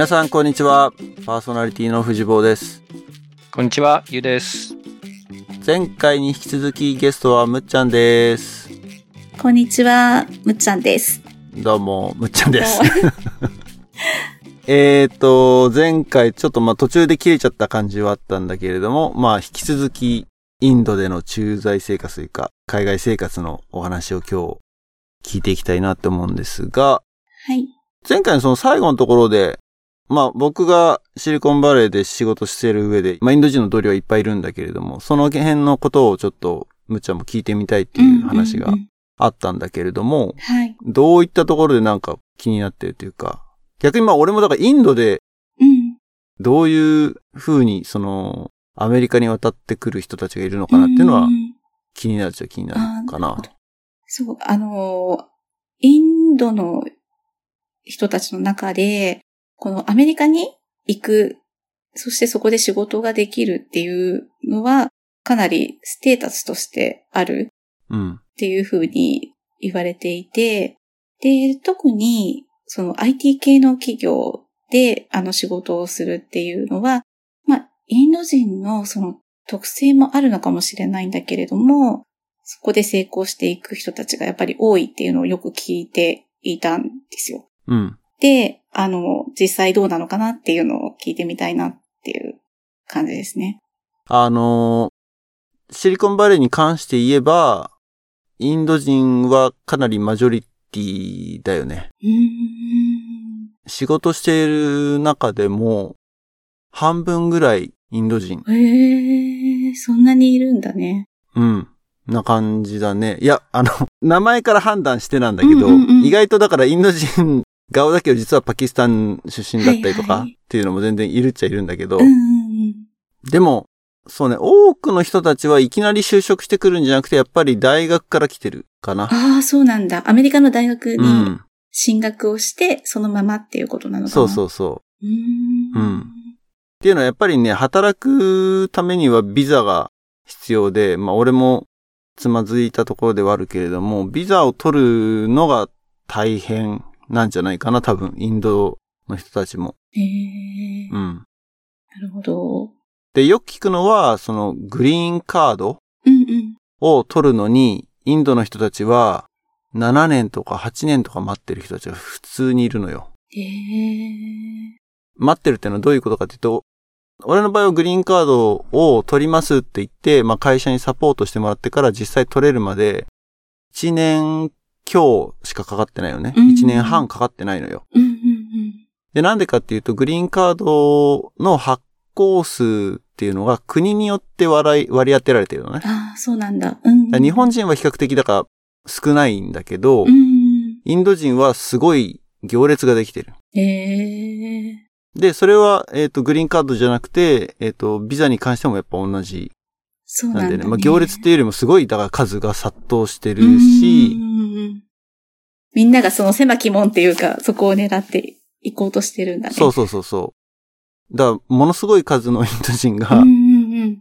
皆さんこんにちは。パーソナリティの藤坊です。こんにちは、ゆうです。前回に引き続きゲストはむっちゃんです。こんにちは、むっちゃんです。どうも、むっちゃんです。えーと、前回ちょっとまあ途中で切れちゃった感じはあったんだけれども、まあ引き続きインドでの駐在生活というか、海外生活のお話を今日聞いていきたいなと思うんですが、はい。前回のその最後のところで、まあ僕がシリコンバレーで仕事してる上で、まあインド人の同僚はいっぱいいるんだけれども、その辺のことをちょっとむっちゃんも聞いてみたいっていう話があったんだけれども、はい。どういったところでなんか気になってるというか、逆にまあ俺もだからインドでうん。どういう風にそのアメリカに渡ってくる人たちがいるのかなっていうのはん気になるっちゃ気になるかなそう、あのー、インドの人たちの中で、このアメリカに行く、そしてそこで仕事ができるっていうのは、かなりステータスとしてあるうん。っていうふうに言われていて、で、特に、その IT 系の企業で、あの仕事をするっていうのは、まあ、インド人のその特性もあるのかもしれないんだけれども、そこで成功していく人たちがやっぱり多いっていうのをよく聞いていたんですよ。うん。で、あの、実際どうなのかなっていうのを聞いてみたいなっていう感じですね。あのーシリコンバレーに関して言えば、インド人はかなりマジョリティだよね。仕事している中でも、半分ぐらいインド人。へえ、そんなにいるんだね。うん。な感じだね。いや、あの、名前から判断してなんだけど、うんうんうん意外とだからインド人顔だけど実はパキスタン出身だったりとかっていうのも全然いるっちゃいるんだけど。でも、そうね、多くの人たちはいきなり就職してくるんじゃなくて、やっぱり大学から来てるかな。ああ、そうなんだ。アメリカの大学うにん。進学をして、そのままっていうことなのかな。。そうそううそう。うーん。うんっていうのはやっぱりね、働くためにはビザが必要で、まあ俺もつまずいたところではあるけれども、ビザを取るのが大変なんじゃないかな、多分、インドの人たちも。へえ、うん。なるほど。で、よく聞くのは、そのグリーンカード。を取るのに、インドの人たちは7年とか8年とか待ってる人たちが普通にいるのよ。へえ。待ってるってのはどういうことかっていうと、俺の場合はグリーンカードを取りますって言って、まあ会社にサポートしてもらってから実際取れるまで、1年強しかかかってないよね。うん1年半かかってないのよ。うんうんうん。で、なんでかっていうと、グリーンカードの発行数っていうのが国によって割り割り当てられてるのね。ああ、そうなんだ。うん、日本人は比較的だから少ないんだけど、うんうん。インド人はすごい行列ができてる。へえ。で、それは、えっ、と、グリーンカードじゃなくて、えっ、と、ビザに関してもやっぱ同じそうなんんだ、ね。なでね。まあ、行列っていうよりもすごい、だから数が殺到してるし、みんながその狭き門っていうか、そこを狙って行こうとしてるんだね。そうそうそうそう。だから、ものすごい数のインド人が。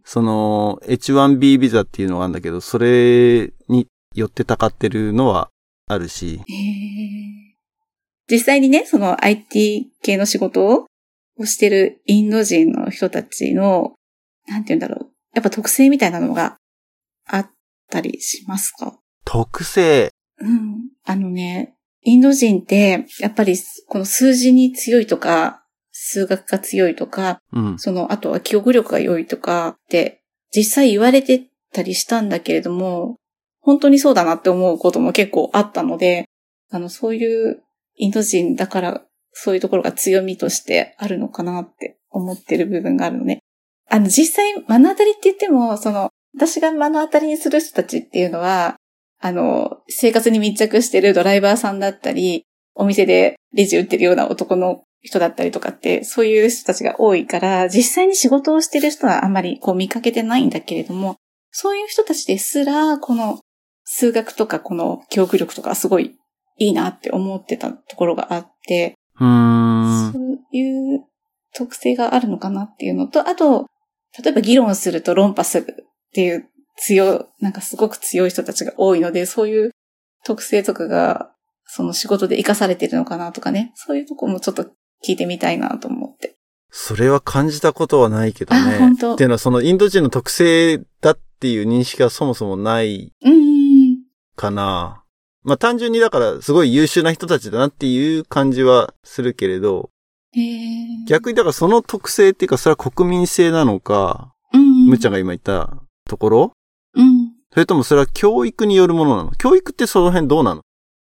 その、H1B ビザっていうのがあるんだけど、それによってたかってるのはあるし。実際にね、その IT 系の仕事をしてるインド人の人たちの、なんて言うんだろう。やっぱ特性みたいなのがあったりしますか？特性、うん。あのね、インド人って、やっぱりこの数字に強いとか、数学が強いとか、うん、その、あとは記憶力が良いとかって、実際言われてたりしたんだけれども、本当にそうだなって思うことも結構あったので、あの、そういうインド人だから、そういうところが強みとしてあるのかなって思ってる部分があるのね。あの、実際、目の当たりって言っても、その、私が目の当たりにする人たちっていうのは、あの、生活に密着してるドライバーさんだったり、お店でレジ打ってるような男の人だったりとかって、そういう人たちが多いから、実際に仕事をしてる人はあんまりこう見かけてないんだけれども、そういう人たちですら、この数学とかこの記憶力とかすごいいいなって思ってたところがあって。そういう特性があるのかなっていうのと、あと、例えば議論すると論破するっていう強い、なんかすごく強い人たちが多いので、そういう特性とかが、その仕事で活かされてるのかなとかね、そういうとこもちょっと聞いてみたいなと思って。それは感じたことはないけどね。あ本当っていうのはそのインド人の特性だっていう認識がそもそもないかな。まあ単純にだからすごい優秀な人たちだなっていう感じはするけれど、逆にだからその特性っていうかそれは国民性なのか、うんうん。むっちゃんが今言ったところ？うん。それともそれは教育によるものなの？教育ってその辺どうなの？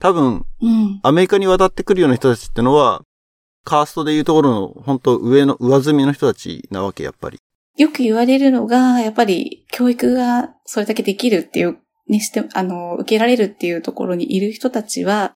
多分、うん。アメリカに渡ってくるような人たちってのは、カーストでいうところの本当上の上積みの人たちなわけ、やっぱり。よく言われるのが、やっぱり教育がそれだけできるっていう、にして、あの、受けられるっていうところにいる人たちは、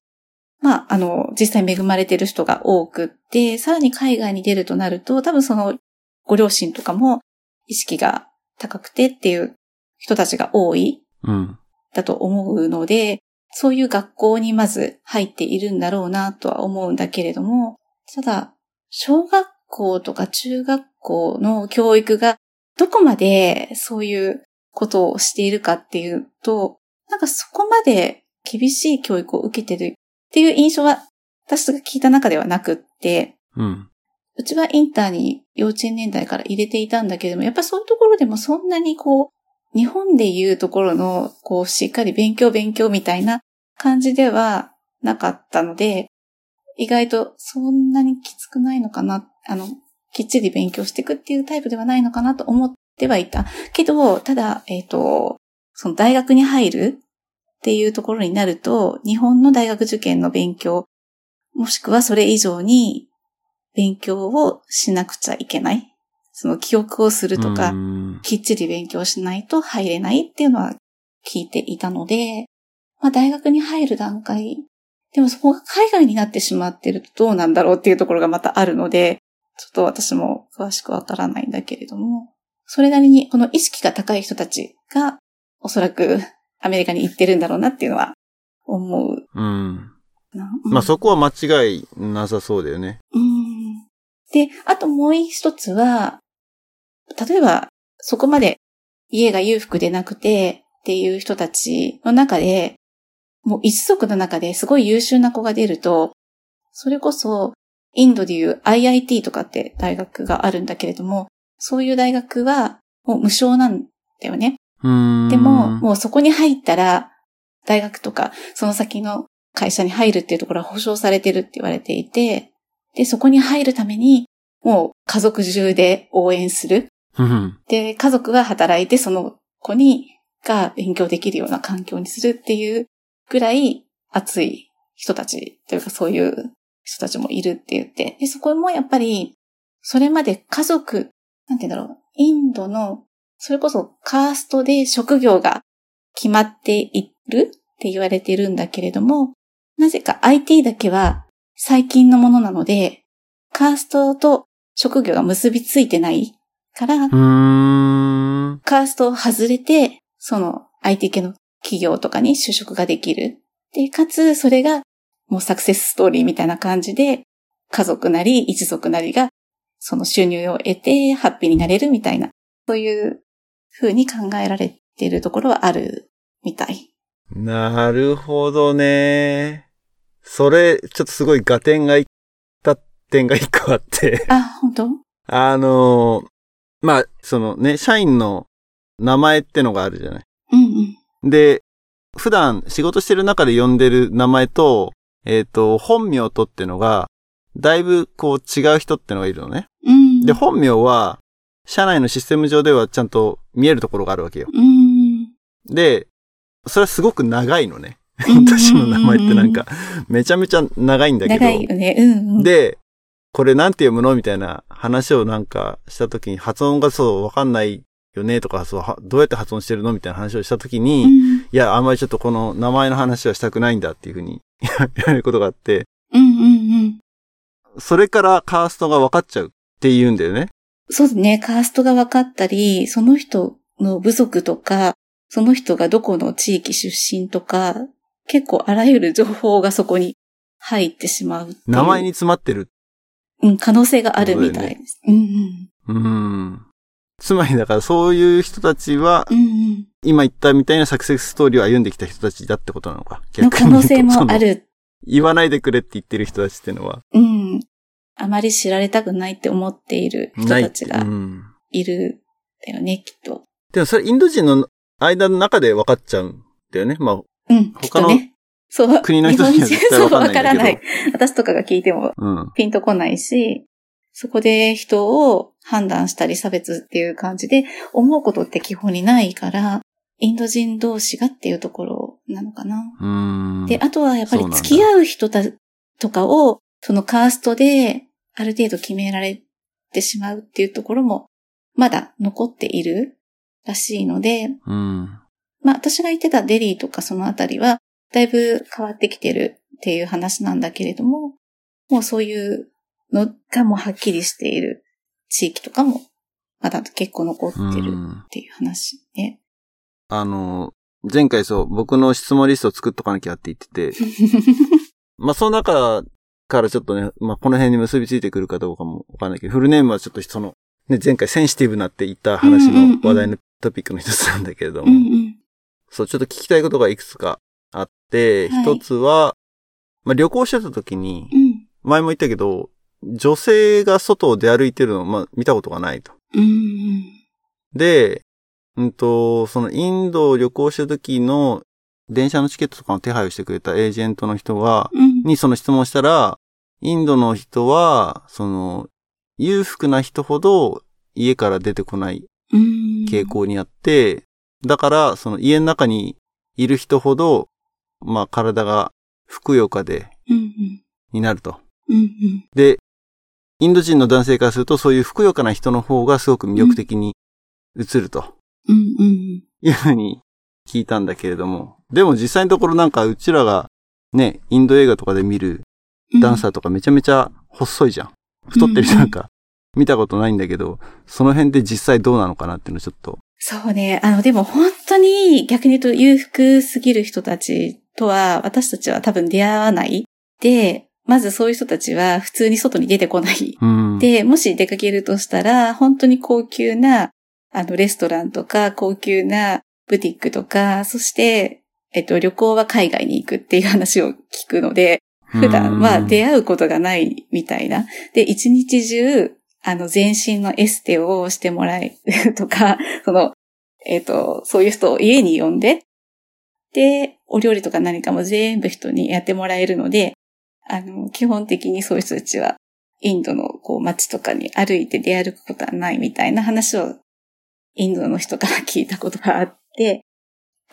まあ、あの、実際恵まれてる人が多くって、さらに海外に出るとなると、多分その、ご両親とかも意識が高くてっていう人たちが多いうん。だと思うので、そういう学校にまず入っているんだろうなとは思うんだけれども、ただ、小学校とか中学校の教育がどこまでそういうことをしているかっていうと、なんかそこまで厳しい教育を受けてるっていう印象は私が聞いた中ではなくって、うん。うちはインターに幼稚園年代から入れていたんだけれども、やっぱりそういうところでもそんなにこう、日本でいうところの、こう、しっかり勉強勉強みたいな感じではなかったので、意外とそんなにきつくないのかな、あの、きっちり勉強していくっていうタイプではないのかなと思ってはいた。けど、ただ、えっ、と、その大学に入るっていうところになると、日本の大学受験の勉強、もしくはそれ以上に勉強をしなくちゃいけない。その記憶をするとか、うんきっちり勉強しないと入れないっていうのは聞いていたので、まあ大学に入る段階、でもそこが海外になってしまってるとどうなんだろうっていうところがまたあるので、ちょっと私も詳しくわからないんだけれども、それなりにこの意識が高い人たちがおそらくアメリカに行ってるんだろうなっていうのは思ううん。な。まあそこは間違いなさそうだよね。うん。で、あともう一つは、例えば、そこまで家が裕福でなくてっていう人たちの中で、もう一族の中ですごい優秀な子が出ると、それこそ、インドでいう IIT とかって大学があるんだけれども、そういう大学はもう無償なんだよね。うん。でも、もうそこに入ったら、大学とか、その先の会社に入るっていうところは保証されてるって言われていて、で、そこに入るために、もう家族中で応援する。うん。で、家族が働いてその子に、が勉強できるような環境にするっていうぐらい熱い人たちというかそういう人たちもいるって言って、で、そこもやっぱり、それまで家族、なんて言うんだろう、インドの、それこそカーストで職業が決まっているって言われてるんだけれども、なぜか IT だけは最近のものなので、カーストと職業が結びついてないから、うん。カーストを外れて、その IT 系の企業とかに就職ができる。で、かつ、それがもうサクセスストーリーみたいな感じで、家族なり一族なりがその収入を得てハッピーになれるみたいな、そういう風に考えられているところはあるみたい。なるほどね。それ、ちょっとすごい合点がいった点が一個あって。あ、本当？あの、まあ、そのね、社員の名前ってのがあるじゃない。うんうん。で、普段仕事してる中で呼んでる名前と、えっ、と、本名とってのが、だいぶこう違う人ってのがいるのね。うん。で、本名は、社内のシステム上ではちゃんと見えるところがあるわけよ。うん。で、それはすごく長いのね。私の名前ってなんか、めちゃめちゃ長いんだけど。長いよね。うん、うん。で、これなんて読むのみたいな話をなんかしたときに発音がそうわかんないよねとか、そう、はどうやって発音してるのみたいな話をしたときに、うん、いや、あんまりちょっとこの名前の話はしたくないんだっていうふうに言われることがあって、うん、うん、うん。それからカーストが分かっちゃうって言うんだよね。そうですね。カーストが分かったり、その人の部族とか、その人がどこの地域出身とか、結構あらゆる情報がそこに入ってしまうう名前に詰まってる。うん、可能性があるみたいです。うんうん。つまりだからそういう人たちはうん。う、んうん。今言ったみたいなサクセスストーリーを歩んできた人たちだってことなのか。の可能性もある。言わないでくれって言ってる人たちっていうのは。うん。あまり知られたくないって思っている人たちがうんいるんだよね、きっと。でもそれインド人の間の中で分かっちゃうんだよね。まあ、うん、他のとね。そう。国の人には絶対そう、分からない。私とかが聞いてもうん。ピンとこないし、そこで人を判断したり差別っていう感じで思うことって基本にないから、インド人同士がっていうところなのかな。で、あとはやっぱり付き合う人たとかを、そのカーストである程度決められてしまうっていうところも、まだ残っているらしいので、うん。まあ私が言ってたデリーとかそのあたりは、だいぶ変わってきてるっていう話なんだけれども、もうそういうのがもうはっきりしている地域とかも、まだ結構残ってるうんっていう話ね。あの、前回そう、僕の質問リストを作っとかなきゃって言ってて、まあその中からちょっとね、まあこの辺に結びついてくるかどうかもわかんないけど、フルネームはちょっとその、ね、前回センシティブなって言った話の話題のトピックの一つなんだけれども、うんうん。そう、ちょっと聞きたいことがいくつかあって、はい一つは、まあ旅行してた時に、うん。前も言ったけど、女性が外を出歩いてるのを、まあ見たことがないと。うんうん。で、うんと、そのインドを旅行した時の電車のチケットとかの手配をしてくれたエージェントの人が、うん。にその質問したら、インドの人は、その、裕福な人ほど家から出てこないうん。傾向にあって、だから、その家の中にいる人ほど、まあ体がふくよかで、うんうん。になると。うんうん。で、インド人の男性からすると、そういうふくよかな人の方がすごく魅力的に映るとうんうん。いうふうに聞いたんだけれども、でも実際のところなんかうちらがね、インド映画とかで見るダンサーとかめちゃめちゃ細いじゃん。太ってる人なんか見たことないんだけど、その辺で実際どうなのかなっていうのをちょっと。そうね。あの、でも本当に逆に言うと裕福すぎる人たちとは私たちは多分出会わない。で、まずそういう人たちは普通に外に出てこない。うん。で、もし出かけるとしたら、本当に高級な、あの、レストランとか、高級なブティックとか、そして、えっと、旅行は海外に行くっていう話を聞くので、普段は出会うことがないみたいな。で、一日中、あの、全身のエステをしてもらえるとか、その、えっ、と、そういう人を家に呼んで、で、お料理とか何かも全部人にやってもらえるので、あの、基本的にそういう人たちは、インドのこう街とかに歩いて出歩くことはないみたいな話を、インドの人から聞いたことがあって、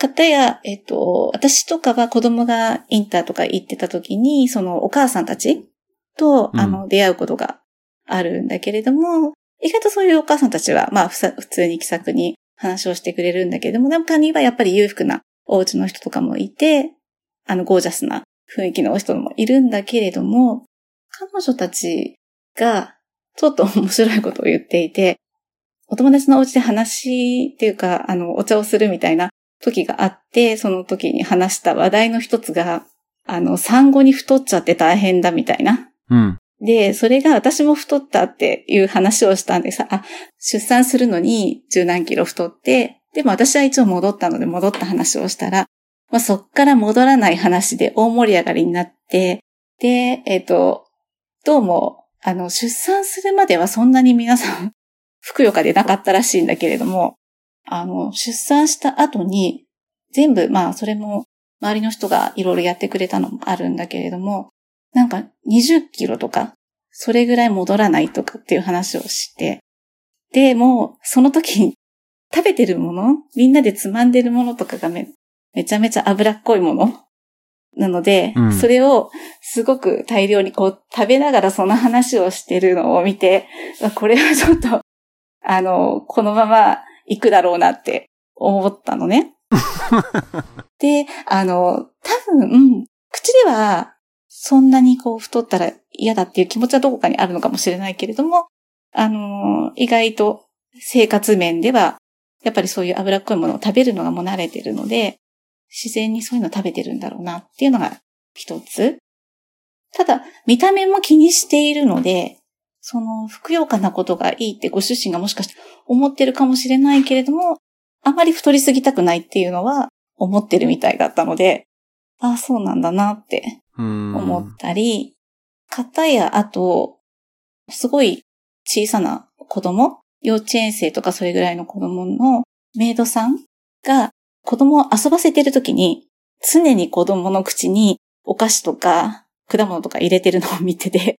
かたや、えっ、と、私とかは子供がインターとか行ってた時に、そのお母さんたちと、うん。あの、出会うことがあるんだけれども、意外とそういうお母さんたちは、まあ、ふさ普通に気さくに話をしてくれるんだけれども、中にはやっぱり裕福なお家の人とかもいて、あの、ゴージャスな雰囲気の人もいるんだけれども、彼女たちが、ちょっと面白いことを言っていて、お友達のお家で話っていうか、あの、お茶をするみたいな時があって、その時に話した話題の一つが、あの、産後に太っちゃって大変だみたいな。うん。で、それが私も太ったっていう話をしたんでさ、あ、出産するのに十何キロ太って、でも私は一応戻ったので戻った話をしたら、まあ、そっから戻らない話で大盛り上がりになって、で、えっ、と、どうも、あの、出産するまではそんなに皆さん、ふくよかでなかったらしいんだけれども、あの、出産した後に、全部、まあ、それも、周りの人がいろいろやってくれたのもあるんだけれども、なんか20キロとか、それぐらい戻らないとかっていう話をして、で、もう、その時に食べてるものみんなでつまんでるものとかがめ、めちゃめちゃ脂っこいものなので、うん。それをすごく大量にこう食べながらその話をしてるのを見て、これはちょっと、あの、このまま行くだろうなって思ったのね。で、あの、多分、うん口ではそんなにこう太ったら嫌だっていう気持ちはどこかにあるのかもしれないけれども、あの、意外と生活面では、やっぱりそういう脂っこいものを食べるのがもう慣れてるので、自然にそういうの食べてるんだろうなっていうのが一つ。ただ、見た目も気にしているので、その、ふくよかなことがいいってご主人がもしかして思ってるかもしれないけれども、あまり太りすぎたくないっていうのは思ってるみたいだったので、ああ、そうなんだなって。思ったり、かたや、あと、すごい小さな子供、幼稚園生とかそれぐらいの子供のメイドさんが子供を遊ばせてるときに常に子供の口にお菓子とか果物とか入れてるのを見てて、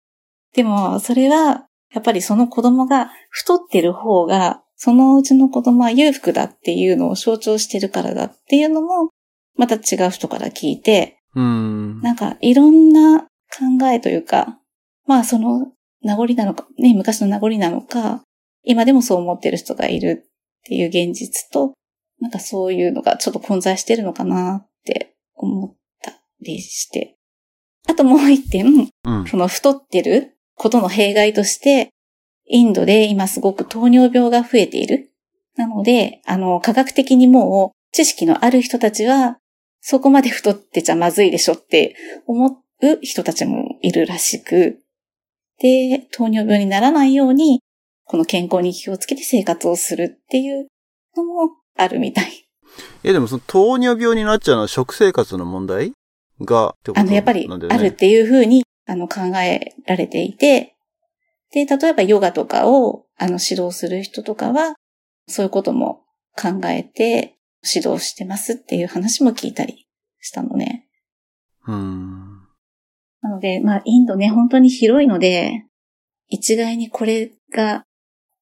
でもそれはやっぱりその子供が太ってる方がそのうちの子供は裕福だっていうのを象徴してるからだっていうのもまた違う人から聞いて、うん。なんかいろんな考えというか、まあその名残なのか、ね、昔の名残なのか、今でもそう思ってる人がいるっていう現実と、なんかそういうのがちょっと混在してるのかなって思ったりして。あともう一点、うん。その太ってることの弊害として、インドで今すごく糖尿病が増えている。なので、あの、科学的にもう知識のある人たちは、そこまで太ってちゃまずいでしょって思う人たちもいるらしく、で、糖尿病にならないように、この健康に気をつけて生活をするっていうのもあるみたい。え、でもその糖尿病になっちゃうのは食生活の問題？が、あの、やっぱりあるっていうふうに、あの、考えられていて、で、例えばヨガとかを、あの、指導する人とかは、そういうことも考えて指導してますっていう話も聞いたりしたのね。うん。なので、まあ、インドね、本当に広いので、一概にこれが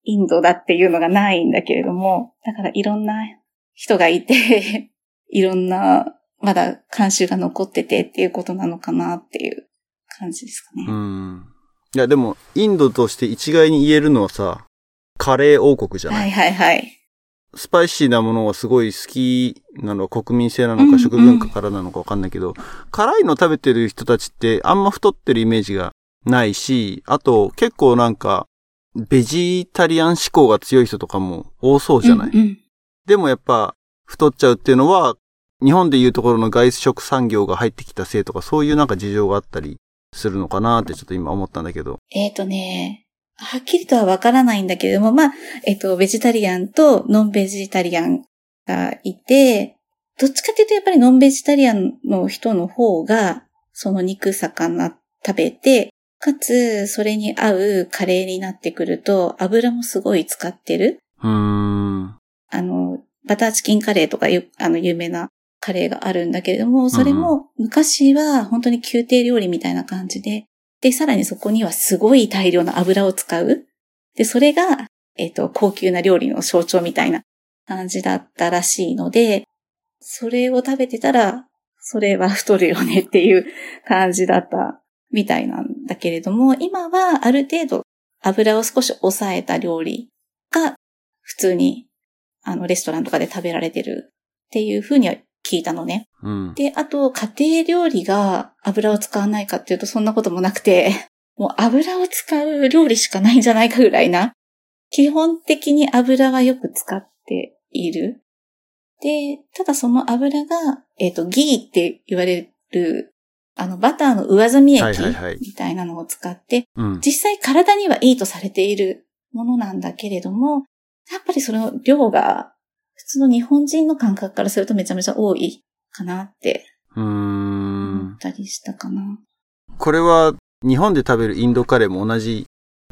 インドだっていうのがないんだけれども、だからいろんな人がいて、いろんな、まだ慣習が残っててっていうことなのかなっていう感じですかね。うん。いや、でも、インドとして一概に言えるのはさ、カレー王国じゃない、はいはいはい。スパイシーなものがすごい好きなのは国民性なのうんうんか食文化からなのかわかんないけど、辛いの食べてる人たちってあんま太ってるイメージがないし、あと結構なんか、ベジタリアン志向が強い人とかも多そうじゃない、うんうんでもやっぱ太っちゃうっていうのは、日本でいうところの外食産業が入ってきたせいとかそういうなんか事情があったりするのかなってちょっと今思ったんだけど。えっ、とね、はっきりとはわからないんだけれども、まあ、えっ、と、ベジタリアンとノンベジタリアンがいて、どっちかっていうとやっぱりノンベジタリアンの人の方が、その肉、魚食べて、かつ、それに合うカレーになってくると、油もすごい使ってる。うーん。あの、バターチキンカレーとかいう、あの、有名なカレーがあるんだけれども、それも昔は本当に宮廷料理みたいな感じで、で、さらにそこにはすごい大量の油を使う。で、それが、えっ、と、高級な料理の象徴みたいな感じだったらしいので、それを食べてたら、それは太るよねっていう感じだったみたいなんだけれども、今はある程度油を少し抑えた料理が普通にあのレストランとかで食べられてるっていうふうには聞いたのね。うん。で、あと家庭料理が油を使わないかっていうとそんなこともなくて、もう油を使う料理しかないんじゃないかぐらいな。基本的に油はよく使っている。で、ただその油が、えっ、と、ギーって言われる、あの、バターの上澄み液みたいなのを使って、うん。実際体にはいいとされているものなんだけれども、やっぱりその量が普通の日本人の感覚からするとめちゃめちゃ多いかなってうーん思っ。たりしたかな。これは日本で食べるインドカレーも同じ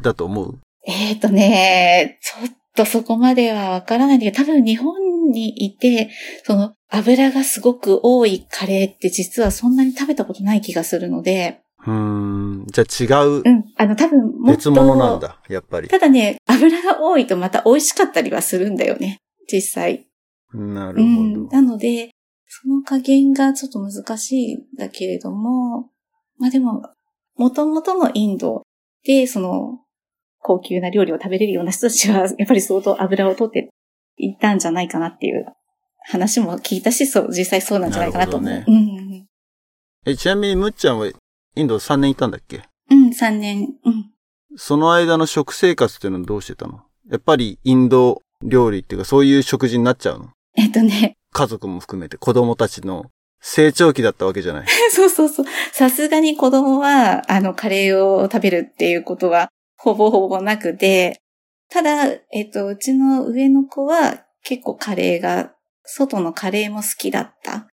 だと思う？えっ、とね、ちょっとそこまではわからないんだけど、多分日本にいて、その油がすごく多いカレーって実はそんなに食べたことない気がするので、うーん。じゃあ違ううん、あの多分もっと。別物なんだ、やっぱり。ただね、油が多いとまた美味しかったりはするんだよね、実際。なるほうん。ど。なので、その加減がちょっと難しいんだけれども、まあでも、元々のインドで、その、高級な料理を食べれるような人たちは、やっぱり相当油を取っていったんじゃないかなっていう話も聞いたし、そう、実際そうなんじゃないかなと思う。なるうんえ、ちなみにむっちゃんはインド3年いたんだっけ？うん。うん、3年。うん。その間の食生活っていうのはどうしてたの？やっぱりインド料理っていうかそういう食事になっちゃうの？えっとね、家族も含めて子供たちの成長期だったわけじゃない。そうそうそう。さすがに子供は、あの、カレーを食べるっていうことは、ほぼほぼなくて、ただ、えっと、うちの上の子は結構カレーが、外のカレーも好きだった。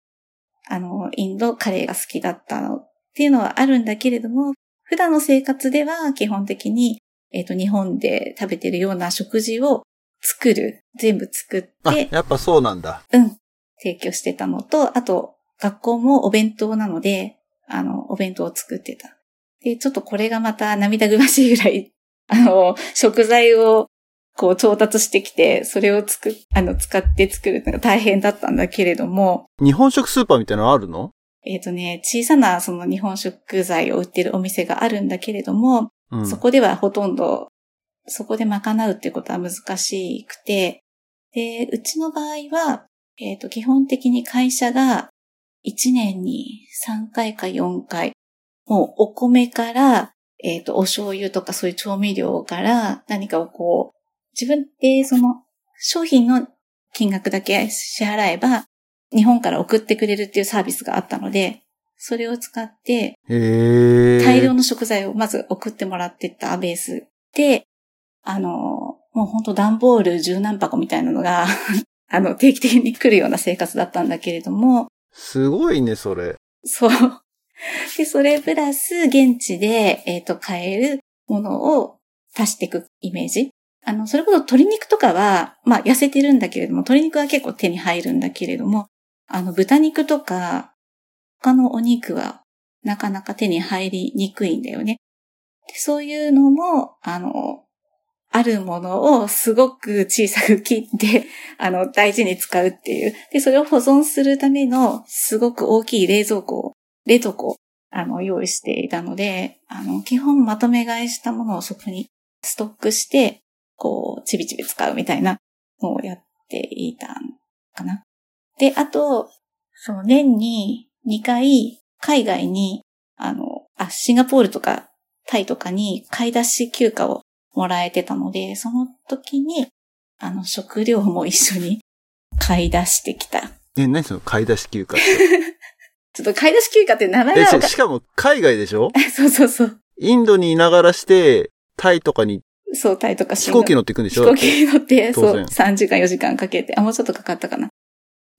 あの、インドカレーが好きだったのっていうのはあるんだけれども、普段の生活では基本的にえっ、と、日本で食べてるような食事を作る。全部作っあ、て、やっぱそうなんだ。うん。提供してたのと、あと、学校もお弁当なので、あの、お弁当を作ってた。で、ちょっとこれがまた涙ぐましいぐらい、あの、食材をこう調達してきて、それを作っ、あの、使って作るのが大変だったんだけれども、日本食スーパーみたいなのあるの？えっ、とね、小さなその日本食材を売ってるお店があるんだけれども、うん。そこではほとんど、そこで賄うっていうことは難しくて、で、うちの場合は、えっ、と、基本的に会社が1年に3回か4回、もうお米から、えっ、と、お醤油とかそういう調味料から何かをこう、自分でその商品の金額だけ支払えば、日本から送ってくれるっていうサービスがあったので、それを使って。大量の食材をまず送ってもらってったベースで、あの、もうほんと段ボール十何箱みたいなのが、あの、定期的に来るような生活だったんだけれども、すごいね、それ。そう。で、それプラス、現地で、えっ、と、買えるものを足していくイメージ。あの、それこそ鶏肉とかは、まあ、痩せてるんだけれども、鶏肉は結構手に入るんだけれども、あの、豚肉とか、他のお肉は、なかなか手に入りにくいんだよね。でそういうのも、あの、あるものをすごく小さく切って、あの、大事に使うっていう。で、それを保存するための、すごく大きい冷蔵庫を、冷凍庫、あの、用意していたので、あの、基本まとめ買いしたものをそこにストックして、こう、ちびちび使うみたいなのをやっていたんかな。で、あと、その年に2回、海外に、あの、あ、シンガポールとかタイとかに買い出し休暇をもらえてたので、その時に、あの、食料も一緒に 買い出してきた。え、何その買い出し休暇って？ちょっと買い出し休暇って名前え、がししかも海外でしょ？そうそうそう。インドにいながらして、タイとかにそう、タイとか飛行機の乗っていくんでしょ？飛行機に乗って、そう、当然3時間4時間かけて、あ、もうちょっとかかったかな。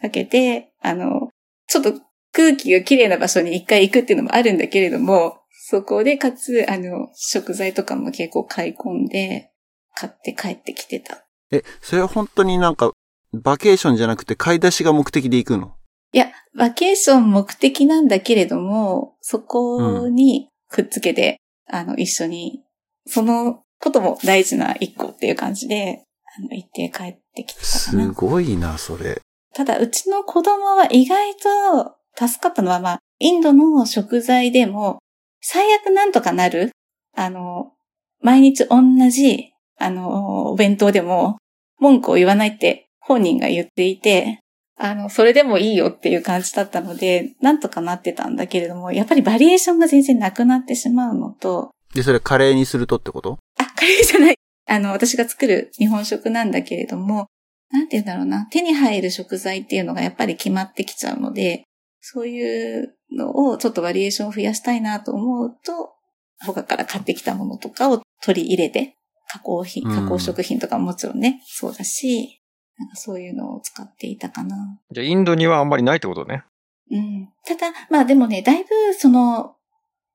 かけて、あの、ちょっと空気が綺麗な場所に一回行くっていうのもあるんだけれども、そこでかつ、あの、食材とかも結構買い込んで、買って帰ってきてた。え、それは本当になんか、バケーションじゃなくて買い出しが目的で行くの？いや、バケーション目的なんだけれども、そこにくっつけて、あの、一緒に、そのことも大事な一個っていう感じで、あの、行って帰ってきてたかすな。ごいな、それ。ただ、うちの子供は意外と助かったのは、まあ、インドの食材でも、最悪なんとかなる？あの、毎日同じ、あの、お弁当でも、文句を言わないって本人が言っていて、あの、それでもいいよっていう感じだったので、なんとかなってたんだけれども、やっぱりバリエーションが全然なくなってしまうのと、で、それカレーにするとってこと？あ、カレーじゃない。あの、私が作る日本食なんだけれども、なんて言うんだろうな。手に入る食材っていうのがやっぱり決まってきちゃうので、そういうのをちょっとバリエーションを増やしたいなと思うと、他から買ってきたものとかを取り入れて、加工品、うん加工食品とかももちろんね、そうだし、なんかそういうのを使っていたかな。じゃあインドにはあんまりないってことね。うん。ただ、まあでもね、だいぶその、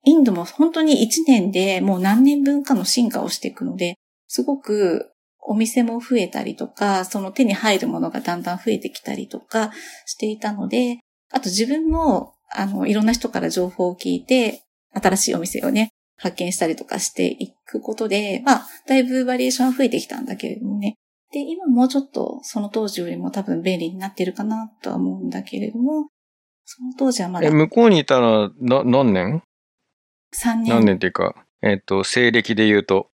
インドも本当に1年でもう何年分かの進化をしていくので、すごくお店も増えたりとか、その手に入るものがだんだん増えてきたりとかしていたので、あと自分も、あの、いろんな人から情報を聞いて、新しいお店をね、発見したりとかしていくことで、まあ、だいぶバリエーションは増えてきたんだけれどもね。で、今もうちょっとその当時よりも多分便利になってるかなとは思うんだけれども、その当時はまだえ、向こうにいたら、な、何年？3年。何年っていうか、えっ、と、西暦で言うと、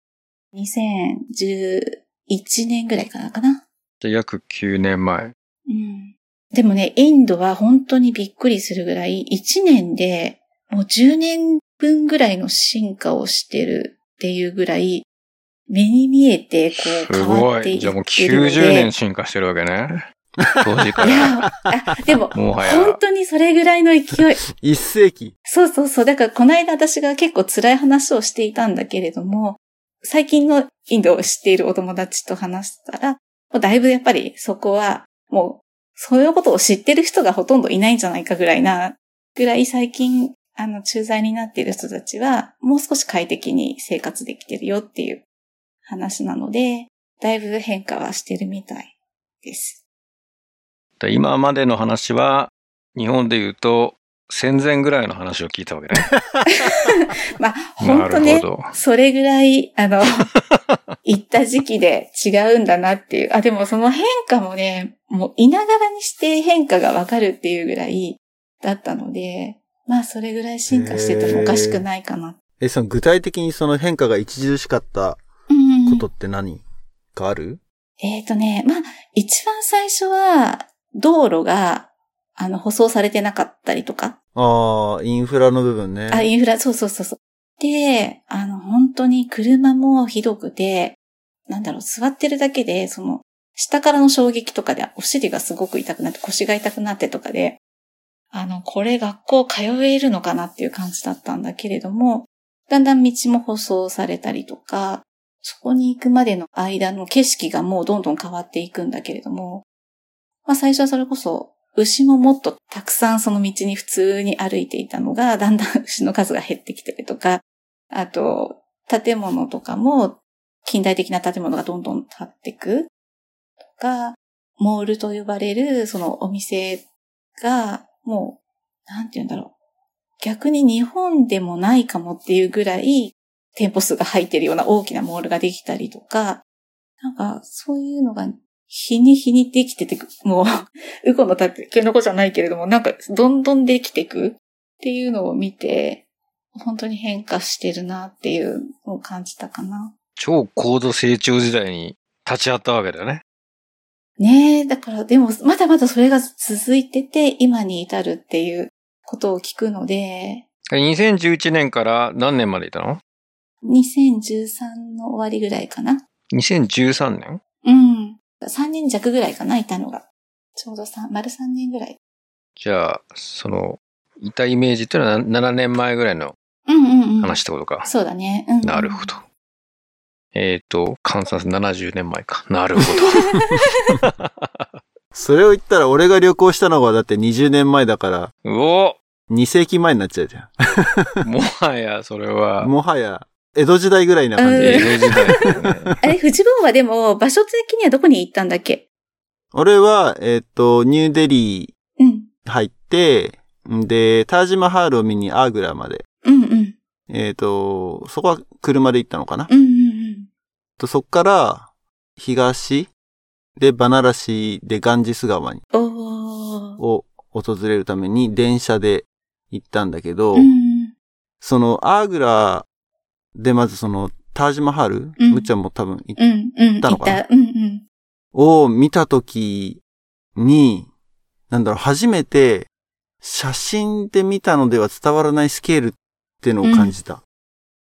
2011年ぐらいかなかな。じゃあ約9年前。うん。でもね、インドは本当にびっくりするぐらい、1年でもう10年分ぐらいの進化をしてるっていうぐらい、目に見えてこうす変わごい。っていってるのじゃあもうで。90年進化してるわけね。当時かいら。や、あ、でも、も。本当にそれぐらいの勢い。一世紀。そうそうそう。だからこの間私が結構辛い話をしていたんだけれども、最近のインドを知っているお友達と話したら、もうだいぶやっぱりそこはもう、そういうことを知ってる人がほとんどいないんじゃないかぐらいな、ぐらい最近、あの、駐在になっている人たちは、もう少し快適に生活できてるよっていう話なので、だいぶ変化はしてるみたいです。今までの話は、日本で言うと、戦前ぐらいの話を聞いたわけね。まあ、本当ね。それぐらい、あの、行った時期で違うんだなっていう。あ、でもその変化もね、もういながらにして変化がわかるっていうぐらいだったので、まあそれぐらい進化しててもおかしくないかな。え、その具体的にその変化が著しかったうんことって何かある？えっ、とね、まあ、一番最初は、道路が、あの、舗装されてなかったりとか。ああ、インフラの部分ね。あ、インフラ、そうそうそうそう。で、あの、本当に車もひどくて、なんだろう、座ってるだけで、その、下からの衝撃とかでお尻がすごく痛くなって、腰が痛くなってとかで、あの、これ学校通えるのかなっていう感じだったんだけれども、だんだん道も舗装されたりとか、そこに行くまでの間の景色がもうどんどん変わっていくんだけれども、まあ最初はそれこそ、牛ももっとたくさんその道に普通に歩いていたのが、だんだん牛の数が減ってきてるとか、あと、建物とかも、近代的な建物がどんどん建っていくとか、モールと呼ばれるそのお店が、もう、なんて言うんだろう。逆に日本でもないかもっていうぐらい、店舗数が入ってるような大きなモールができたりとか、なんか、そういうのが、日に日にできててく、もう、ウコのたけのこじゃないけれども、なんか、どんどんできていくっていうのを見て、本当に変化してるなっていうのを感じたかな。超高度成長時代に立ち会ったわけだよね。ねえ、だから、でも、まだまだそれが続いてて、今に至るっていうことを聞くので、2011年から何年までいたの？2013の終わりぐらいかな。?2013 年うん。3年弱ぐらいかな、いたのが。ちょうど3、丸3年ぐらい。じゃあ、その、いたイメージっていうのは7年前ぐらいのうんうんうん。話ってことか。そうだね。うんうんなるほど。。えっ、と、換算する70年前か。なるほ それを言ったら俺が旅行したのがだって20年前だから、ど。うお2世紀前になっちゃうじゃもはや、それはん。、もはや、江戸時代ぐらいな感じうんで。江戸時代だよね。あれ、フジボーはでも、場所的にはどこに行ったんだっけ？俺は、えっ、と、ニューデリうん。ー入って、んで、タージマハールを見にアーグラまで。うんうん。えっ、と、そこは車で行ったのかな、うんうんうん。とそっから、東でバナラシでガンジス川に。を訪れるために電車で行ったんだけど、うん。そのアーグラでまずそのタージマハール、うんむっちゃんも多分行ったのかな？行った。うんうん。を見たときに、なんだろう、初めて写真で見たのでは伝わらないスケールっていうのを感じた。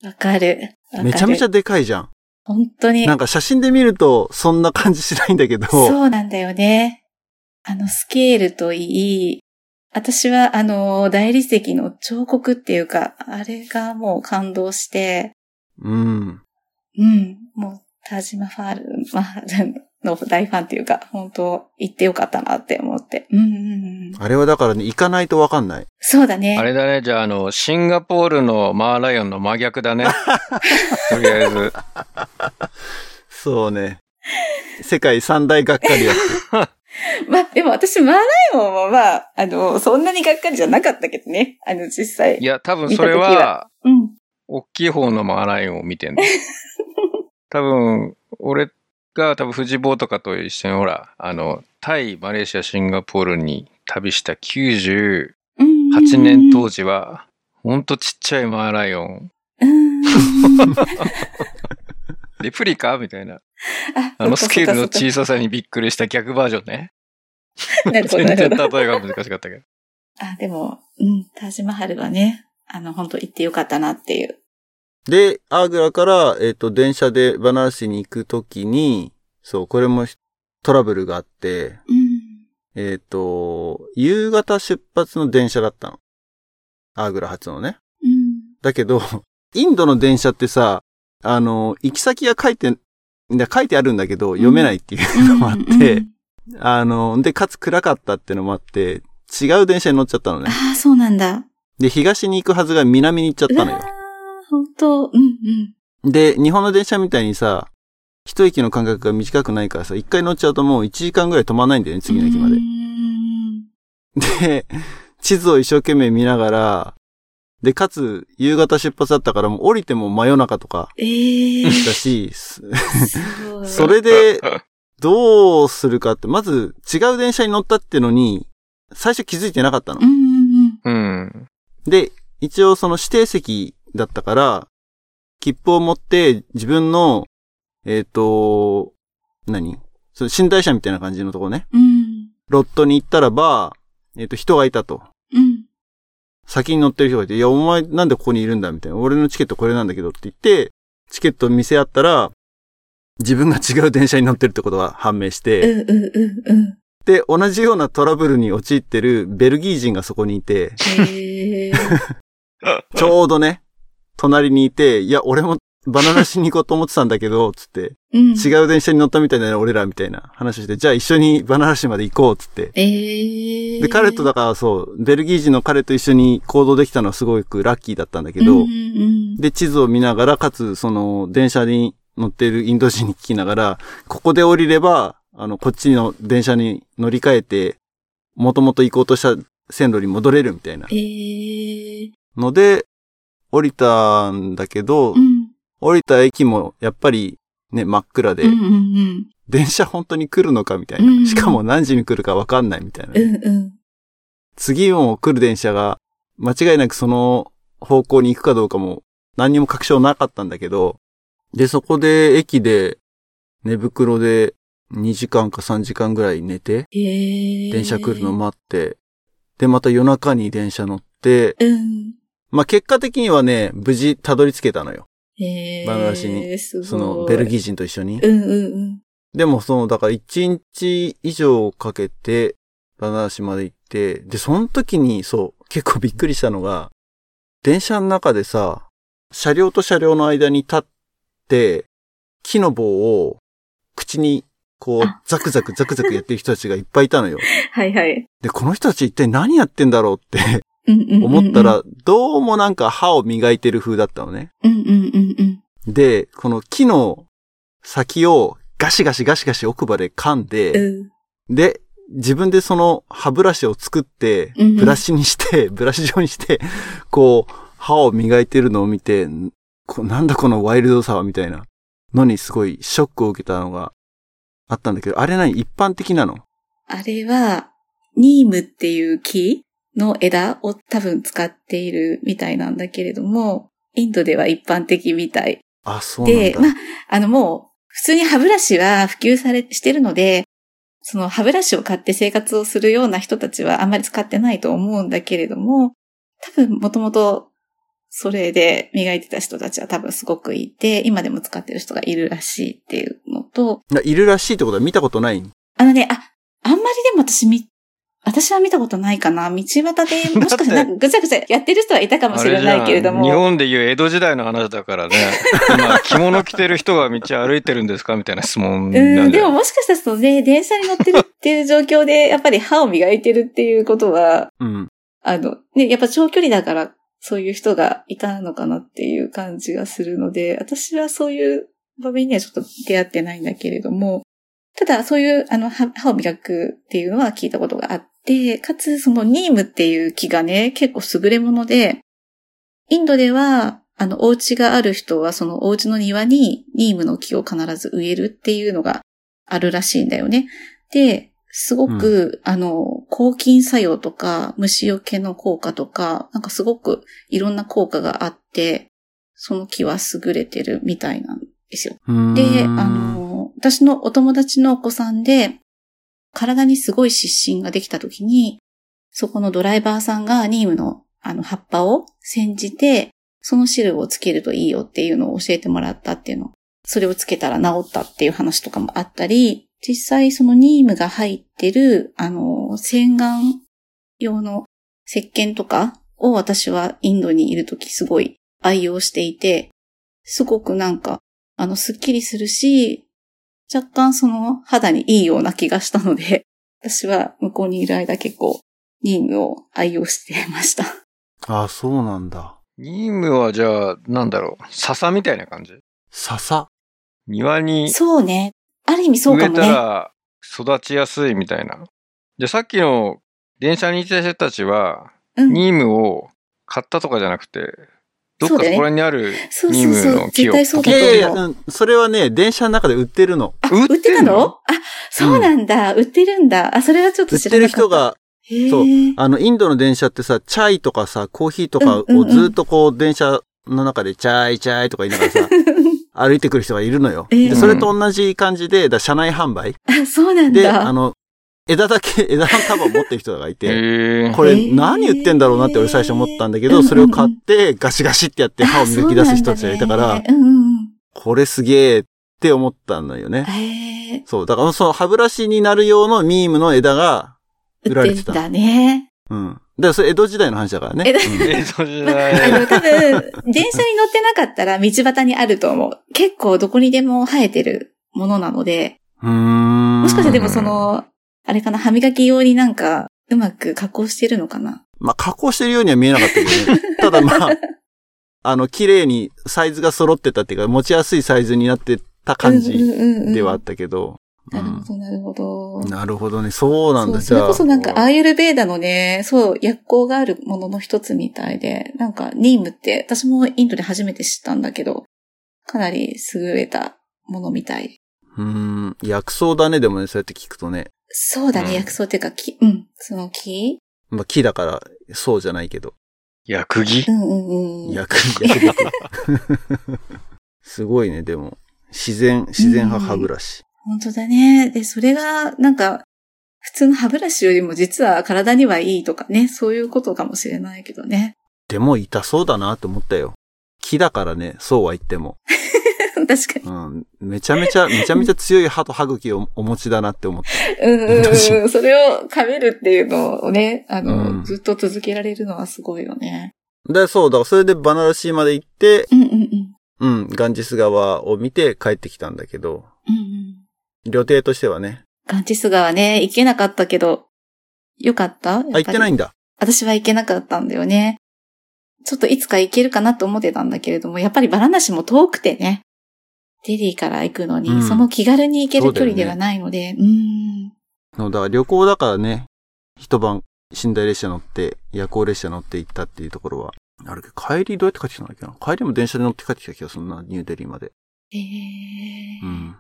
わかるめちゃめちゃでかいじゃん。本当に。なんか写真で見るとそんな感じしないんだけど、そうなんだよね。あの、スケールといい、私は、あの、大理石の彫刻っていうか、あれがもう感動して、うん。うん、もう、タージマファール、マハールの大ファンっていうか、本当行ってよかったなって思って。うんうんうん。あれはだからね、行かないとわかんない。そうだね。あれだね、じゃあ、あの、シンガポールのマーライオンの真逆だね。とりあえず。そうね。世界三大がっかりやって。まあ、でも私、マーライオンはまあ、あの、そんなにがっかりじゃなかったけどね。あの、実際。いや、多分それは、うん。大きい方のマーライオンを見てんの。多分、俺が多分富士坊とかと一緒にほら、あの、タイ、マレーシア、シンガポールに旅した98うん年当時は、ほんとちっちゃいマーライオン。うん。レプリカ？みたいな。ああのスケールの小ささにびっくりした逆バージョンね。そっかなるほど、全然。例えが難しかったけど。あ、でも、うん、タージマハルはね、あの、本当行ってよかったなっていう。で、アーグラから、えっ、と、電車でバナラシに行くときに、そう、これもトラブルがあって、うん。えっ、と、夕方出発の電車だったの。アーグラ発のね。うん。だけど、インドの電車ってさ、あの、行き先が書いて、書いてあるんだけど、読めないっていうのもあって、うん。あの、で、かつ暗かったってのもあって、違う電車に乗っちゃったのね。ああ、そうなんだ。で、東に行くはずが南に行っちゃったのよ。本当。うんうん。で、日本の電車みたいにさ、一駅の間隔が短くないからさ、一回乗っちゃうともう1時間ぐらい止まんないんだよね、次の駅まで。で、地図を一生懸命見ながら、で、かつ、夕方出発だったからもう降りても真夜中とかええー、だし、すすごい。それで、どうするかって、まず違う電車に乗ったってのに、最初気づいてなかったのう。んうんうん。で、一応その指定席だったから、切符を持って自分の、えっ、と、何？その寝台車みたいな感じのとこね。うん。うん。ロットに行ったらば、えっ、と、人がいたと。うん。先に乗ってる人がいて、いや、お前なんでここにいるんだみたいな。俺のチケットこれなんだけどって言って、チケット見せ合ったら、自分が違う電車に乗ってるってことが判明して。で、同じようなトラブルに陥ってるベルギー人がそこにいて。ちょうどね、隣にいて、いや、俺もバナナしに行こうと思ってたんだけど、つって、うん。違う電車に乗ったみたいだね、俺らみたいな話をして、じゃあ一緒にバナナ市まで行こう、つって。ええー。で、彼とだからそう、ベルギー人の彼と一緒に行動できたのはすごくラッキーだったんだけど、うんうんうん、で、地図を見ながら、かつ、その、電車に乗っているインド人に聞きながら、ここで降りれば、あの、こっちの電車に乗り換えて、もともと行こうとした線路に戻れるみたいなええー。ので、降りたんだけど、うん。降りた駅もやっぱりね、真っ暗で、うんうん電車本当に来るのかみたいうんな。しかも何時に来るかわかんないみたいなうん。。うんうん。次も来る電車が間違いなくその方向に行くかどうかも何にも確証なかったんだけど、で、そこで駅で寝袋で2時間か3時間ぐらい寝て、ええー。電車来るの待って、で、また夜中に電車乗って、うん。まあ、結果的にはね、無事たどり着けたのよ。ええー。バナナ市に。その、ベルギー人と一緒に。うんうんうん。でも、その、だから1日以上かけて、バナナ市まで行って、で、その時に、そう、結構びっくりしたのが、電車の中でさ、車両と車両の間に立って、木の棒を口に、こうあ、ザクザクザクザクやってる人たちがいっぱいいたのよ。はいはい。で、この人たち一体何やってんだろうって。思ったら、どうもなんか歯を磨いてる風だったのね。で、この木の先をガシガシガシガシ奥歯で噛んで、うん。で、自分でその歯ブラシを作って、ブラシにして、ブラシ状にして、こう、歯を磨いてるのを見て、なんだこのワイルドさはみたいなのにすごいショックを受けたのがあったんだけど、あれ何？一般的なの？あれは、ニームっていう木？の枝を多分使っているみたいなんだけれども、インドでは一般的みたい。あ、そうなんで、だ。まあ、あのもう、普通に歯ブラシは普及され、してるので、その歯ブラシを買って生活をするような人たちはあんまり使ってないと思うんだけれども、多分もともとそれで磨いてた人たちは多分すごくいて、今でも使ってる人がいるらしいっていうのと、いるらしいってことは見たことないあのね、あ、あんまりでも私み、私は見たことないかな。道端で、もしかしたらなんかぐちゃぐちゃやってる人はいたかもしれないけれども。日本でいう江戸時代の話だからね。今、着物着てる人が道歩いてるんですかみたいな質問なうんん、ででももしかしたらそのね、電車に乗ってるっていう状況で、やっぱり歯を磨いてるっていうことは、うん。あの、ね、やっぱ長距離だから、そういう人がいたのかなっていう感じがするので、私はそういう場面にはちょっと出会ってないんだけれども、ただそういう、あの、歯歯を磨くっていうのは聞いたことがあって、かつそのニームっていう木がね、結構優れもので、インドでは、あの、お家がある人はそのお家の庭にニームの木を必ず植えるっていうのがあるらしいんだよね。で、すごく、あの、抗菌作用とか、虫除けの効果とか、なんかすごくいろんな効果があって、その木は優れてるみたいなんですよ。で、あ、の、私のお友達のお子さんで、体にすごい湿疹ができた時に、そこのドライバーさんがニームのあの葉っぱを煎じて、その汁をつけるといいよっていうのを教えてもらったっていうの。それをつけたら治ったっていう話とかもあったり、実際そのニームが入ってる、あの、洗顔用の石鹸とかを私はインドにいるときすごい愛用していて、すごくなんか、あの、スッキリするし、若干その肌にいいような気がしたので、私は向こうにいる間結構ニームを愛用してました。あ、そうなんだ。ニームはじゃあ、なんだろう、笹みたいな感じ？笹？庭にそうね。ある意味そう植えかもね。たら育ちやすいみたいな。で、さっきの電車にいた人たちは、うん。ニームを買ったとかじゃなくて、どっかそこら辺にあるそうニームそうそう。の木を絶対そういやだと。いやいや、うんそれはね、電車の中で売ってるの。あ、売ってたの？あ、そうなんだ。売ってるんだ。あ、それはちょっと売ってる知らなかった。人が、へー、そうあの、インドの電車ってさ、チャイとかさ、コーヒーとかをうんうんうんずっとこう、電車の中でチャイチャイとか言いながらさ、歩いてくる人がいるのよ。ええで、それと同じ感じで、だ車内販売。あ、そうなんで、だ。あの、枝だけ、枝の束を持ってる人がいて、これ何言ってんだろうなって俺最初思ったんだけど、それを買ってガシガシってやって歯を磨き出す人たちがいたから。これすげえって思ったのよね。そう。だからその歯ブラシになる用のミームの枝が売られてた。売ってんだね。うん。だからそれ江戸時代の話だからね。江戸時まあ代。の、多分、電車に乗ってなかったら道端にあると思う。結構どこにでも生えてるものなので。もしかしてでもその、あれかな、歯磨き用になんか、うまく加工してるのかな？まあ、加工してるようには見えなかったけどね。ただまあ、あの、綺麗にサイズが揃ってたっていうか、持ちやすいサイズになってた感じではあったけど。なるほど、なるほど。うんなるほどね。そうなんだ。それこそなんか、アあーユルベーダのね、そう、薬効があるものの一つみたいで、なんか、ニームって、私もインドで初めて知ったんだけど、かなり優れたものみたい。うーん。薬草だね、でもね、そうやって聞くとね。そうだね、うん薬草っていうか、木、うん、その木？まあ、木だから、そうじゃないけど。薬木？うんうんうん。薬、薬学。すごいね、でも。自然、自然派歯ブラシ。本当だね。で、それが、なんか、普通の歯ブラシよりも実は体にはいいとかね、そういうことかもしれないけどね。でも痛そうだなって思ったよ。木だからね、そうは言っても。確かに。うん。めちゃめちゃ、めちゃめちゃ強い歯と歯茎をお持ちだなって思った。うんうんうん。それを噛めるっていうのをね、あの、うんずっと続けられるのはすごいよね。で、そう、だからそれでバナラシーまで行って、うんうんうん。うん、ガンジス川を見て帰ってきたんだけど、うんうん。旅程としてはね。ガンチス川ね、行けなかったけど、よかった？あ、行ってないんんだ。私は行けなかったんだよね。ちょっといつか行けるかなと思ってたんだけれども、やっぱりバラナシも遠くてね。デリーから行くのに、うんその気軽に行ける距離ではないので、うーん。そうだから旅行だからね、一晩寝台列車乗って、夜行列車乗って行ったっていうところは、あるけど、帰りどうやって帰ってきたんだっけな帰りも電車で乗って帰ってきた気がするな、ニューデリーまで。えーうん。